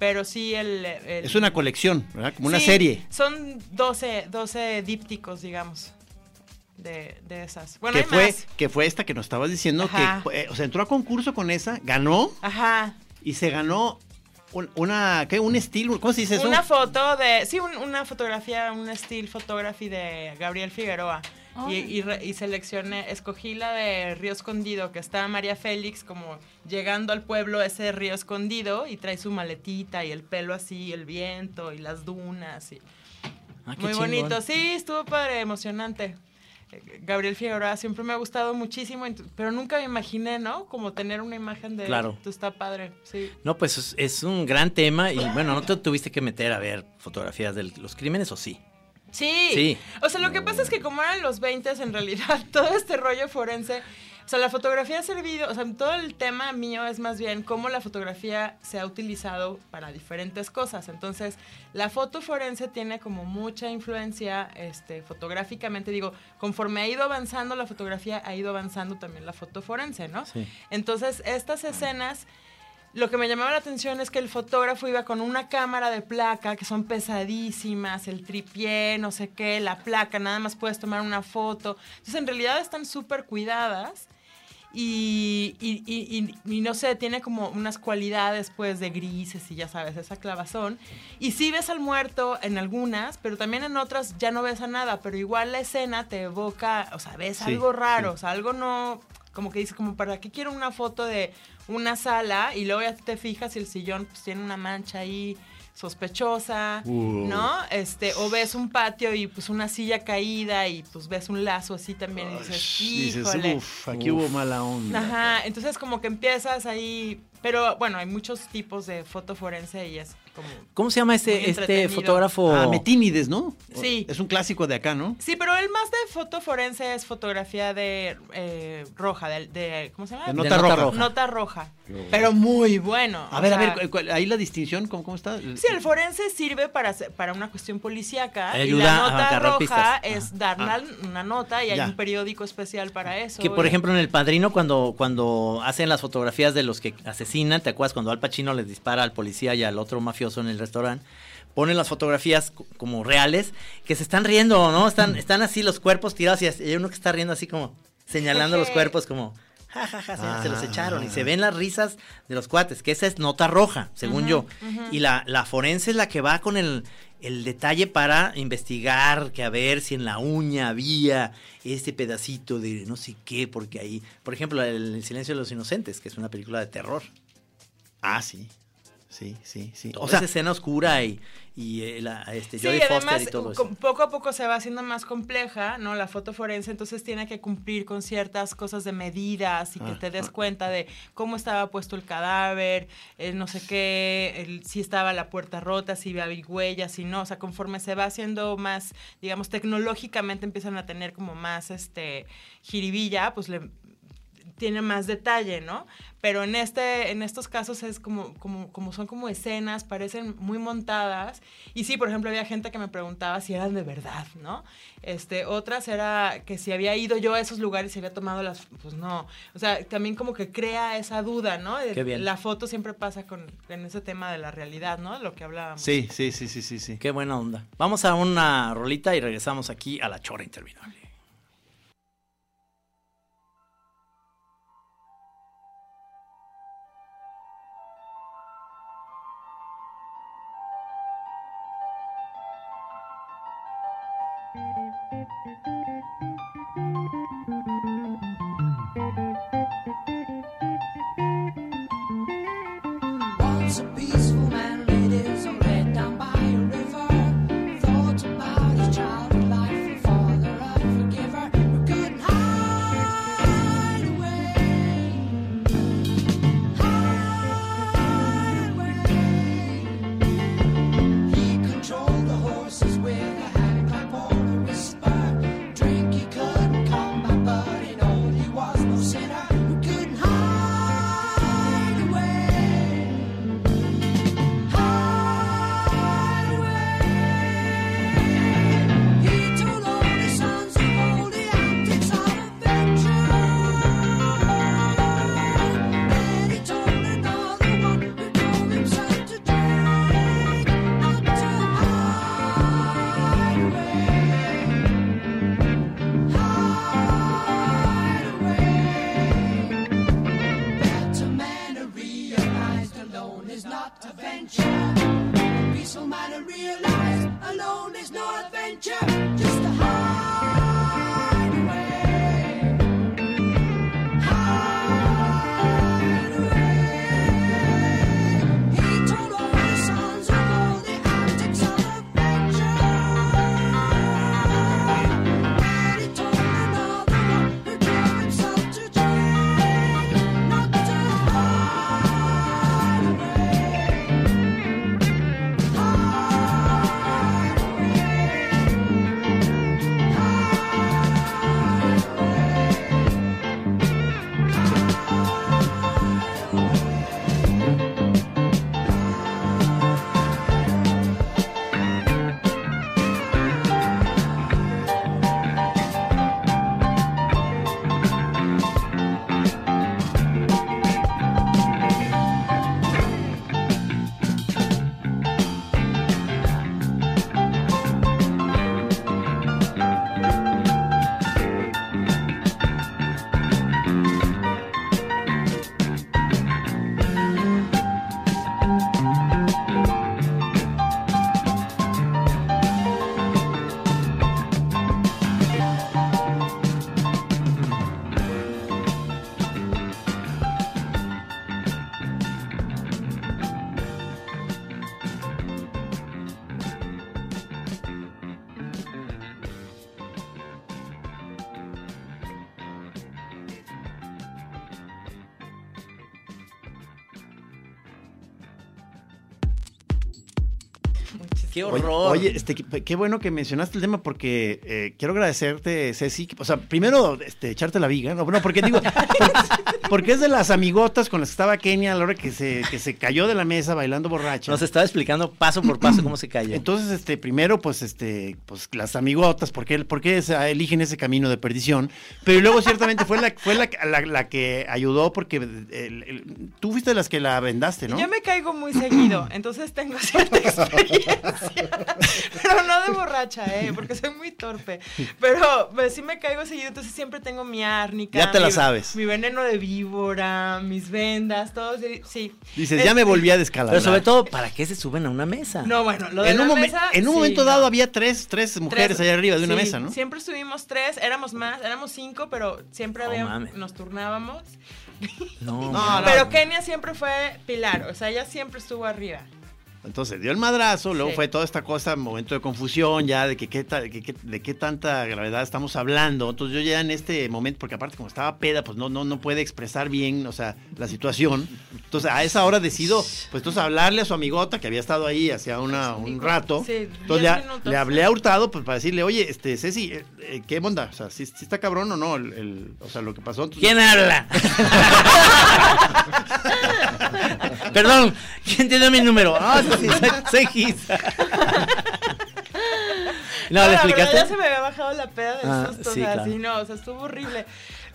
Pero sí el... el- Es una colección, ¿verdad? Como una serie. Son 12, 12 dípticos, digamos, de, de esas. Bueno, que hay fue, más. que fue esta que nos estabas diciendo Ajá. que o sea, entró a concurso con esa, ganó Ajá. y se ganó un- una ¿qué? un estilo, ¿cómo se dice eso? Una foto de, sí, un- una fotografía, un still photography de Gabriel Figueroa. Y, y, re- y seleccioné, escogí la de Río Escondido, que está María Félix como llegando al pueblo ese Río Escondido y trae su maletita y el pelo así, el viento y las dunas. Y... Ah, Muy chingón. bonito, sí, estuvo padre, emocionante. Gabriel Figueroa siempre me ha gustado muchísimo, pero nunca me imaginé, ¿no? Como tener una imagen de Claro. Tú está padre, sí. No, pues es, es un gran tema y bueno, ¿no te tuviste que meter a ver fotografías de los crímenes o sí? Sí. Sí. O sea, lo que pasa es que como eran los 20 en realidad, [LAUGHS] todo este rollo forense, o sea, la fotografía ha servido, o sea, todo el tema mío es más bien cómo la fotografía se ha utilizado para diferentes cosas. Entonces, la foto forense tiene como mucha influencia este, fotográficamente. Digo, conforme ha ido avanzando la fotografía, ha ido avanzando también la foto forense, ¿no? Sí. Entonces, estas escenas, lo que me llamaba la atención es que el fotógrafo iba con una cámara de placa, que son pesadísimas, el tripié, no sé qué, la placa, nada más puedes tomar una foto. Entonces, en realidad están súper cuidadas. Y, y- y- y- y no sé, tiene como unas cualidades pues de grises y ya sabes, esa clavazón. Y sí ves al muerto en algunas, pero también en otras ya no ves a nada, pero igual la escena te evoca, o sea, ves Sí, algo raro, sí. o sea, algo no, como que dices, como para qué quiero una foto de una sala y luego ya te fijas y el sillón pues tiene una mancha ahí sospechosa, Uh. ¿no? Este, o ves un patio y pues una silla caída y pues ves un lazo así también y dices, Dices, híjole. uff, aquí hubo mala onda. Ajá, entonces como que empiezas ahí, pero bueno, hay muchos tipos de foto forense y es como... ¿Cómo se llama Muy este, este fotógrafo? Ah, Metínides, ¿no? Sí. Es un clásico de acá, ¿no? Sí, pero el más de foto forense es fotografía de eh, roja, de, de- ¿cómo se llama? De nota De nota roja. roja. Nota roja. Pero muy bueno. A ver, a ver, ahí la distinción, ¿cómo, cómo está? Sí, el forense sirve para, para una cuestión policíaca y Ayuda la a nota roja pistas. es dar Ah. la- una nota y hay un periódico especial para eso. Que por y- ejemplo en El Padrino cuando, cuando hacen las fotografías de los que asesinan, ¿te acuerdas cuando Al Pacino les dispara al policía y al otro mafioso en el restaurante? Ponen las fotografías co- como reales, que se están riendo, ¿no? Están, están así los cuerpos tirados y hay uno que está riendo así como señalando los cuerpos como, ja, ja, ja, se, se los Ah. echaron y se ven las risas de los cuates, que esa es nota roja, según yo. Y la, la forense es la que va con el, el detalle para investigar, que a ver si en la uña había este pedacito de no sé qué, porque ahí, por ejemplo, el, El silencio de los inocentes, que es una película de terror. Ah, sí. Sí, sí, sí. Toda esa escena oscura y, y eh, la, este, Sí, Jodie Foster además, y todo eso. poco a poco se va haciendo más compleja, ¿no? La foto forense, entonces tiene que cumplir con ciertas cosas de medidas y que Ah, te des ah. cuenta de cómo estaba puesto el cadáver, el no sé qué, el- si estaba la puerta rota, si había huellas, si no. O sea, conforme se va haciendo más, digamos, tecnológicamente empiezan a tener como más, este, jiribilla, pues le tiene más detalle, ¿no? Pero en este, en estos casos es como, como, como son como escenas, parecen muy montadas. Y sí, por ejemplo, había gente que me preguntaba si eran de verdad, ¿no? Este, otras era que si había ido yo a esos lugares y había tomado las, pues no. O sea, también como que crea esa duda, ¿no? Qué bien. La foto siempre pasa con, en ese tema de la realidad, ¿no? Lo que hablábamos. Sí, sí, sí, sí, sí, sí. Qué buena onda. Vamos a una rolita y regresamos aquí a la chora interminable. ¡Qué horror! Oye, este, qué, bueno que mencionaste el tema porque eh, quiero agradecerte, Ceci. O sea, primero, este, echarte la viga. No, no, porque digo, [LAUGHS] porque, porque es de las amigotas con las que estaba Kenia a la hora que se, que se cayó de la mesa bailando borracha. Nos estaba explicando paso por paso cómo se cayó. Entonces, este, primero, pues, este, pues, las amigotas, ¿por qué, por qué se- eligen ese camino de perdición? Pero luego, ciertamente, fue la, fue la, la- la que ayudó porque el- el- tú fuiste de las que la vendaste, ¿no? Yo me caigo muy seguido, entonces tengo cierta [LAUGHS] experiencia. Pero no de borracha, ¿eh? Porque soy muy torpe. Pero pues, sí me caigo seguido, entonces siempre tengo mi árnica. Ya te la mi- sabes. Mi veneno de víbora, mis vendas, todo. sí. Dices, Es- ya me volví a descalabrar. Pero sobre todo, ¿para qué se suben a una mesa? No, bueno, lo de en la un, mesa, en un sí, momento no. dado había tres, tres mujeres Tres- allá arriba de una sí, mesa, ¿no? Siempre estuvimos tres, éramos más, éramos cinco, pero siempre No había, mames. nos turnábamos. No, No, [LAUGHS] no. Pero Kenia siempre fue pilar, o sea, ella siempre estuvo arriba. Entonces dio el madrazo, luego Sí. fue toda esta cosa, momento de confusión ya de que qué ta- que- que- de qué tanta gravedad estamos hablando. Entonces yo ya en este momento, porque aparte como estaba peda, pues no, no, no puede expresar bien, o sea, la situación. Entonces a esa hora decido, pues entonces hablarle a su amigota que había estado ahí hacía una, un rato. Sí, entonces diez le, minutos. le hablé a Hurtado pues para decirle, oye, este, Ceci, eh, eh, ¿qué onda? O sea, si está cabrón o no? El, el- o sea, lo que pasó. Entonces- ¿Quién habla? [LAUGHS] [LAUGHS] Perdón, ¿quién tiene mi número? Ah, sí. [LAUGHS] No, la ¿le verdad, explicaste? ya se me había bajado la peda del Ah, susto, sí, o sea, claro. sí, no, o sea, estuvo horrible.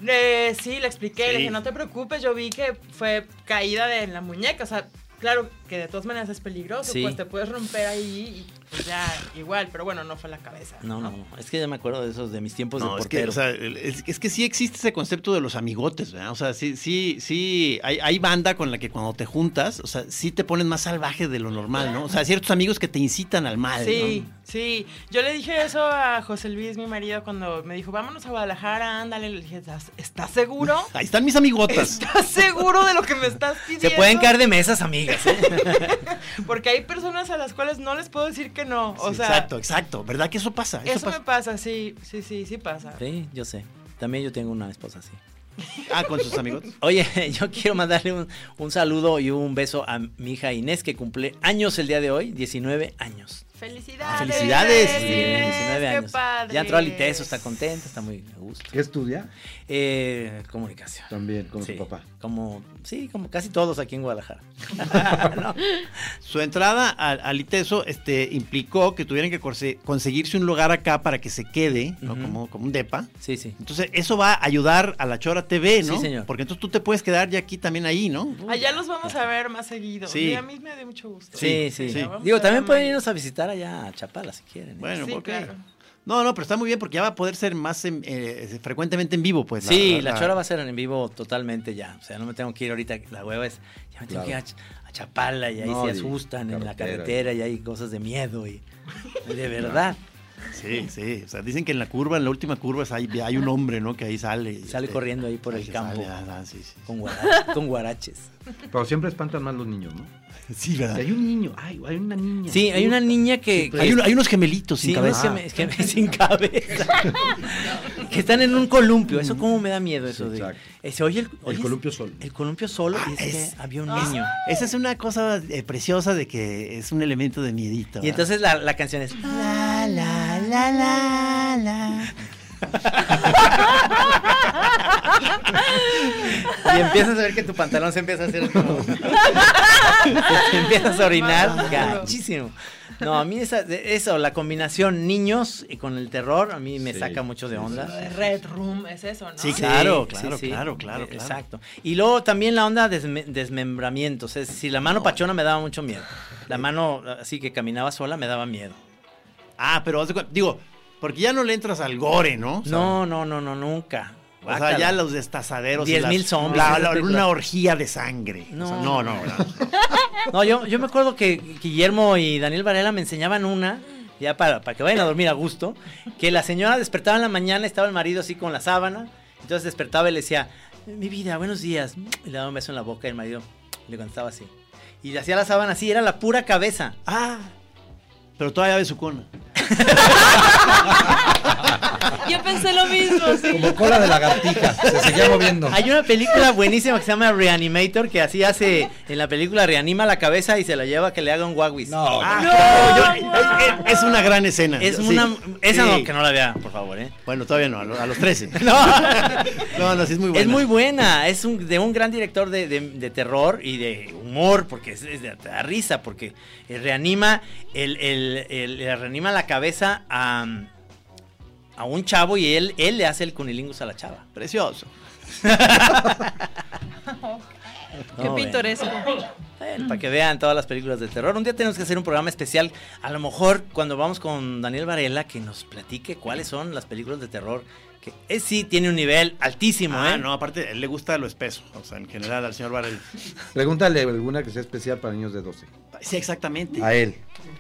Eh, sí, le expliqué, le Sí. dije, no te preocupes, yo vi que fue caída de la muñeca, o sea, claro que de todas maneras es peligroso, Sí. pues te puedes romper ahí y pues ya, igual, pero bueno, no fue la cabeza. No, no, no, es que ya me acuerdo de esos, de mis tiempos No, de es que, portero. o sea, es, es que sí existe ese concepto de los amigotes, ¿verdad? O sea, sí, sí, sí, hay, hay banda con la que cuando te juntas, o sea, sí te pones más salvaje de lo normal, ¿no? O sea, ciertos amigos que te incitan al mal, Sí, ¿no? sí. Yo le dije eso a José Luis, mi marido, cuando me dijo, vámonos a Guadalajara, ándale. Le dije, ¿estás, ¿estás seguro? [LAUGHS] Ahí están mis amigotas. ¿Estás seguro de lo que me estás pidiendo? Se pueden caer de mesas, amigas. ¿eh? [LAUGHS] Porque hay personas a las cuales no les puedo decir que no. O Sí, sea, exacto, exacto. ¿Verdad que eso pasa? Eso, eso pasa. me pasa, sí, sí, sí, sí pasa. Sí, yo sé. También yo tengo una esposa así. Ah, con sus amigos. [LAUGHS] Oye, yo quiero mandarle un, un saludo y un beso a mi hija Inés, que cumple años el día de hoy, 19 años. Felicidades. Felicidades. Sí, Inés, 19 qué años. padre. Ya entró al ITESO, está contenta, está muy a gusto. ¿Qué estudia? Eh, comunicación. También, como Sí, su papá. Como, sí, como casi todos aquí en Guadalajara. [LAUGHS] No. Su entrada al, al ITESO este, implicó que tuvieran que conseguirse un lugar acá para que se quede, ¿no? Como, como un depa. Sí, sí. Entonces, eso va a ayudar a la Chora TV, ¿no? Sí, señor. Porque entonces tú te puedes quedar ya aquí también ahí, ¿no? Allá los vamos a ver más seguido. Sí. Y a mí me dio mucho gusto. Sí, sí. Digo, también pueden irnos a visitar allá a Chapala si quieren. ¿eh? Bueno, Sí, claro. No, no, pero está muy bien porque ya va a poder ser más en- eh, frecuentemente en vivo, pues. sí, la, chora va a ser en vivo totalmente ya. O sea, no me tengo que ir ahorita. La hueva es. Ya me tengo Claro. que ir a, Ch- a Chapala y ahí No, se y asustan en la carretera. carretera y hay cosas de miedo y. De verdad. Sí, sí. O sea, dicen que en la curva, en la última curva, hay, hay un hombre, ¿no? Que ahí sale. y, Sale este, corriendo ahí por ahí el campo. sale, ah, sí, sí. Con, guara- con guaraches. Pero siempre espantan más los niños, ¿no? Sí, ¿verdad? Hay un niño, ay, hay una niña. Sí, hay una niña que. Hay, un- hay unos gemelitos sin Sí, cabeza. unos geme- geme- [LAUGHS] sin cabeza. que están en un columpio. Eso cómo me da miedo eso Sí, de. se oye el, columpio solo. El columpio solo Ah, y es, es- que había un Ah. niño. Esa es una cosa eh, preciosa de que es un elemento de miedito. Y entonces la, la canción es. La, la, la, la, la. [LAUGHS] Y empiezas a ver que tu pantalón se empieza a hacer como. [LAUGHS] te empiezas a orinar. Gachísimo. No, a mí esa, de- eso, la combinación niños y con el terror, a mí me Sí, saca mucho de sí, onda. De Red Room es eso, ¿no? Sí, Sí, claro, sí, claro, sí. claro, claro, Eh, claro. Exacto. Y luego también la onda desme- desmembramientos. Es decir, la mano pachona me daba mucho miedo. La mano así que caminaba sola me daba miedo. Ah, pero digo, porque ya no le entras al gore, ¿no? O sea, No, no, no, no, nunca. O sea, ya los destazaderos. Diez las- mil zombies, la- la- una orgía de sangre. No. O sea, no, no. ¿verdad? No, yo, yo me acuerdo que Guillermo y Daniel Varela me enseñaban una, ya para, para que vayan a dormir a gusto, que la señora despertaba en la mañana, estaba el marido así con la sábana, entonces despertaba y le decía, mi vida, buenos días, y le daba un beso en la boca y el marido le contestaba así. Y le hacía la sábana así, era la pura cabeza. Ah, pero todavía besucona. [LAUGHS] Yo pensé lo mismo, sí. Como cola de lagartija, se seguía moviendo. Hay una película buenísima que se llama Reanimator, que así hace en la película reanima la cabeza y se la lleva a que le haga un wagwis. No, Ah, yo- es, es- es una gran escena. Es sí. una esa Sí. no, que no la vea, por favor, ¿eh? Bueno, todavía no, a lo- a los 13. [LAUGHS] No. No, no, sí es muy buena. Es muy buena, es un, de un gran director de, de- de terror y de humor, porque es, es de, da risa, porque eh, reanima, el, el- el- reanima la cabeza a, a un chavo y él, él le hace el cunilingus a la chava. Precioso. Qué No, pintoresco. Bueno, para que vean todas las películas de terror. Un día tenemos que hacer un programa especial. A lo mejor cuando vamos con Daniel Varela, que nos platique cuáles son las películas de terror. Que es, sí tiene un nivel altísimo, Ah, ¿eh? no, aparte, él le gusta lo espeso. O sea, en general al señor Varela. Pregúntale alguna que sea especial para niños de 12. Sí, exactamente. A él.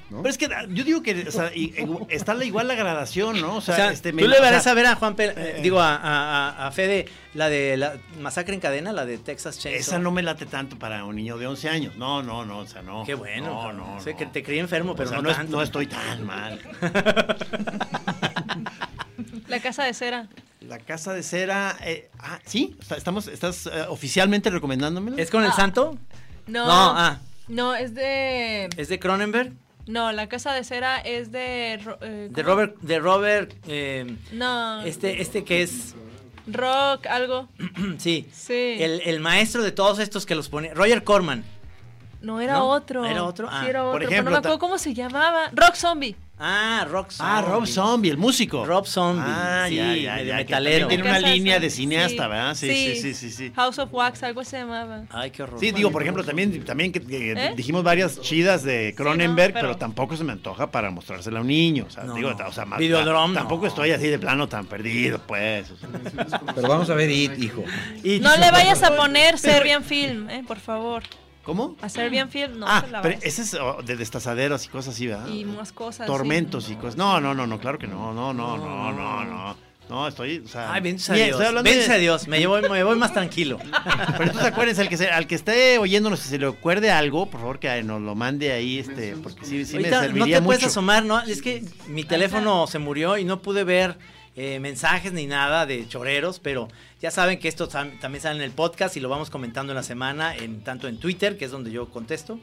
¿no? Pero es que ah, yo digo que o sea, y- y- está la- igual la gradación, ¿no? O sea, O sea, este, tú me- le o verás sea, a ver a Juan, Pe- eh, digo, a, a- a- Fede, la de la masacre en cadena, la de Texas Chainsaw. Esa no me late tanto para un niño de 11 años. No, no, no, o sea, no. Qué bueno. No, no, Sé que te creí enfermo, pero O sea, no, no, es- tanto. no estoy tan mal. [LAUGHS] La casa de cera. La casa de cera. eh, ah, sí, estamos, estás eh, oficialmente recomendándomela. ¿Es con el santo? No. No, ah. No, es de. ¿Es de Cronenberg? No, la casa de cera es de. Eh, De. Robert, de Robert, eh, No. este, este que es, Rock, algo. [CLEARS THROAT] sí, Sí. el, el maestro de todos estos que los pone, Roger Corman. No, era ¿No? otro. ¿Era otro? Sí, Ah. era Por otro. pero ejemplo, no me acuerdo cómo se llamaba. Rock Zombie. Ah, Rob Zombie. Ah, Rob Zombie, el músico. Rob Zombie. Ah, sí, ya, ya, ya. metalero. Tiene una línea de cineasta, Sí. ¿verdad? Sí, sí, sí, sí, sí. House of Wax, algo se llamaba. Ay, qué horror. Sí, digo, por ejemplo, también, también que, que ¿Eh? dijimos varias chidas de Cronenberg, pero- pero... tampoco se me antoja para mostrársela a un niño. O sea, No, digo, no. o sea, más- Videodrome, tampoco no. estoy así de plano tan perdido, pues. o sea. Pero vamos a ver It, hijo. No le [LAUGHS] vayas a poner Serbian Film, eh, por favor. ¿Cómo? A Serbian Film, no ah, se la pero ese es oh, de destazaderos y cosas así, ¿verdad? Y más cosas. Tormentos sí. y cosas. No, no, no, no, claro que no, no, no, no, no, no. No, estoy, o sea. Ay, bendito Bien, a Dios. estoy hablando Bendito de- a Dios. Me, llevo, me voy más tranquilo. [LAUGHS] Pero entonces acuérdense, al que, se- al que esté oyéndonos, si se le acuerde algo, por favor que nos lo mande ahí, este, porque sí, sí me Ahorita no serviría te puedes mucho. asomar, ¿no? Es que mi teléfono se murió y no pude ver eh, mensajes ni nada de choreros, pero ya saben que esto tam- también sale en el podcast y lo vamos comentando en la semana, en tanto en Twitter, que es donde yo contesto,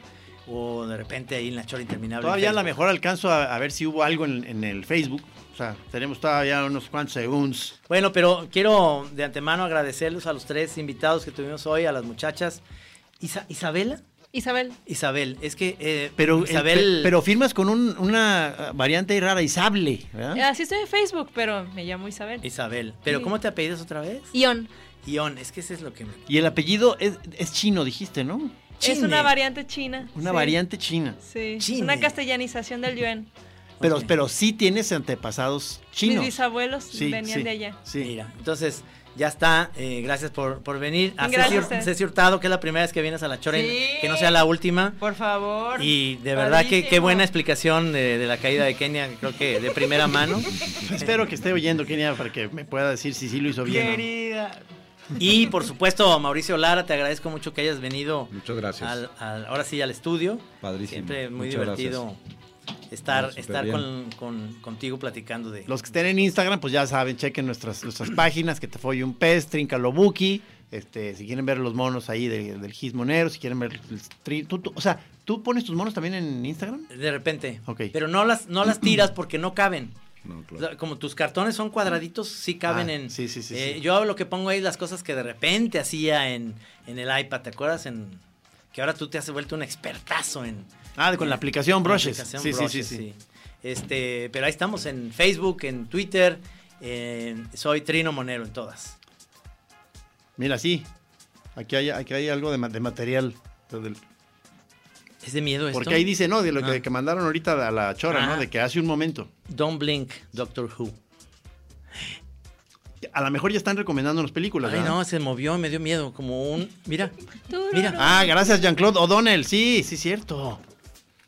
o de repente ahí en la chora interminable. Todavía a lo mejor alcanzo a, a ver si hubo algo en, en el Facebook. O sea, tenemos todavía unos cuantos segundos. Bueno, pero quiero de antemano agradecerles a los tres invitados que tuvimos hoy, a las muchachas. Isa- ¿Isabela? Isabel. Isabel, es que eh, Pero, Isabel... eh, pe- pero firmas con un- una variante ahí rara, Isable, ¿verdad? Así estoy en Facebook, pero me llamo Isabel. Isabel, pero Sí. ¿cómo te apellidas otra vez? Ion. Ion, es que ese es lo que me... Y el apellido es, es chino, dijiste, ¿no? Es Chine. una variante china. Una sí. variante china. Sí. Es Chine. una castellanización del yuan. Pero, pero sí tienes antepasados chinos. Mis bisabuelos Sí, venían sí, de allá. Sí. Mira, entonces ya está. eh, gracias por, por venir. A Gracias Ceci, Hurtado, que es la primera vez que vienes a la Chora, y que no sea la última. Por favor. Y de verdad que qué buena explicación de, de la caída de Kenia, creo que de primera mano. [LAUGHS] Espero que esté oyendo Kenia para que me pueda decir si sí lo hizo bien. ¿no? Querida. Y por supuesto, Mauricio Lara, te agradezco mucho que hayas venido Muchas gracias. al- al- ahora sí al estudio. Padrísimo. Siempre muy Muchas divertido estar, súper estar con, con- contigo platicando de... Los que estén en Instagram, pues ya saben, chequen nuestras, nuestras páginas, que te folle un pez, Tríncalo Buki. Este, si quieren ver los monos ahí de- del Gizmonero, si quieren ver el tri- tú- tú- o sea, ¿tú pones tus monos también en Instagram? De repente. Ok. Pero no las, no las tiras porque no caben. [CLEARS THROAT] No, O claro. sea, como tus cartones son cuadraditos, sí caben Ah, en. sí, sí, sí, eh, sí. Yo lo que pongo ahí es las cosas que de repente hacía en, en el iPad. ¿Te acuerdas? En, que ahora tú te has vuelto un expertazo en. Ah, con la aplicación la Brushes. aplicación Sí, sí, Brushes, sí, sí. Este, pero ahí estamos en Facebook, en Twitter. soy Trino Monero en todas. Mira, sí. Aquí hay, aquí hay algo de, ma- de material. del- ¿Es de miedo esto? porque ahí dice, ¿no? De lo que, Ah. que mandaron ahorita a la chora, Ah. ¿no? De que hace un momento. Don't Blink, Doctor Who. A lo mejor ya están recomendándonos películas, Ay, ¿verdad? no, se movió, me dio miedo. Como un. Mira, mira. Ah, gracias, Jean-Claude O'Donnell. Sí, sí, cierto.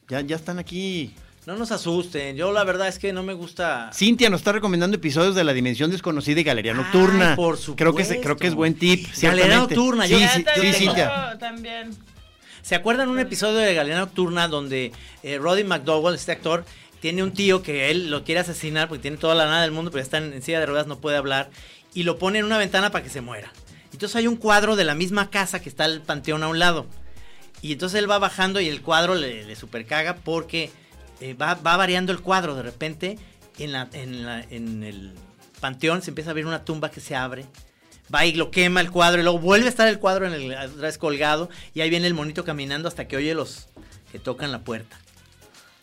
Ya, ya están aquí. No nos asusten. Yo la verdad es que no me gusta. Cintia nos está recomendando episodios de La Dimensión Desconocida y Galería Nocturna. Por Creo que, es- creo que es buen tip. Galería. Nocturna, Sí, yo- sí, Cintia. también. ¿Se acuerdan un episodio de Galería Nocturna donde eh, Roddy McDowell, este actor, tiene un tío que él lo quiere asesinar porque tiene toda la nada del mundo, pero está en, en silla de ruedas, no puede hablar, y lo pone en una ventana para que se muera. Entonces hay un cuadro de la misma casa que está el panteón a un lado. Y entonces él va bajando y el cuadro le, le super caga porque eh, va, va variando el cuadro. De repente, en, la, en, la- en el panteón se empieza a ver una tumba que se abre. Va y lo quema el cuadro y luego vuelve a estar el cuadro en el otra vez colgado. Y ahí viene el monito caminando hasta que oye los que tocan la puerta.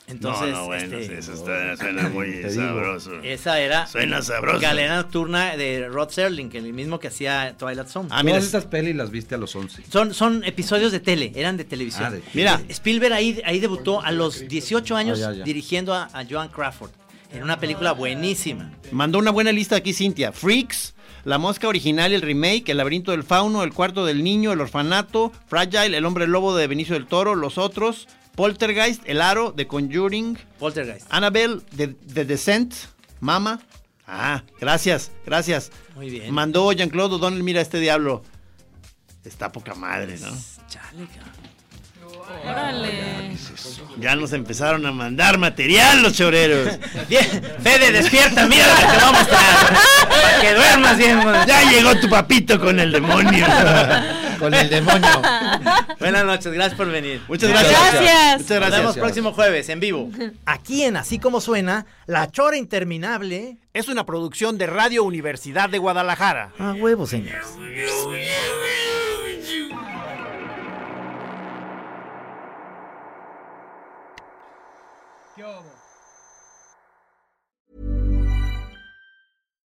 Entonces, no, no, bueno, este, eso está- suena muy sabroso. esa era Suena sabroso. Galera Nocturna de Rod Serling, que el mismo que hacía Twilight Zone. Ah, mira, Todas estas pelis las viste a los 11. Son, son episodios de tele, eran de televisión. Ah, de- Mira. Spielberg ahí, ahí debutó a los 18 años Ah, ya, ya. dirigiendo a, a Joan Crawford en una película buenísima. Mandó una buena lista aquí Cintia. Freaks, La Mosca Original y el Remake, El Laberinto del Fauno, El Cuarto del Niño, El Orfanato, Fragile, El Hombre Lobo de Benicio del Toro, Los Otros, Poltergeist, El Aro, The Conjuring, Poltergeist. Annabelle, The, The Descent, Mama. Ah, gracias, gracias. Muy bien. Mandó Jean-Claude O'Donnell, mira este diablo. Está poca madre, ¿no? Chale. Órale. Ya nos empezaron a mandar material los choreros. [LAUGHS] Bien, Fede, despierta, mira lo que te voy a mostrar. Para [LAUGHS] que duermas bien. Ya llegó tu papito con el demonio. [LAUGHS] Con el demonio. Buenas noches, gracias por venir. Muchas gracias. Gracias. Muchas Nos vemos gracias. próximo jueves en vivo. Aquí en Así Como Suena, La Chora Interminable. Es una producción de Radio Universidad de Guadalajara. A huevo, señores.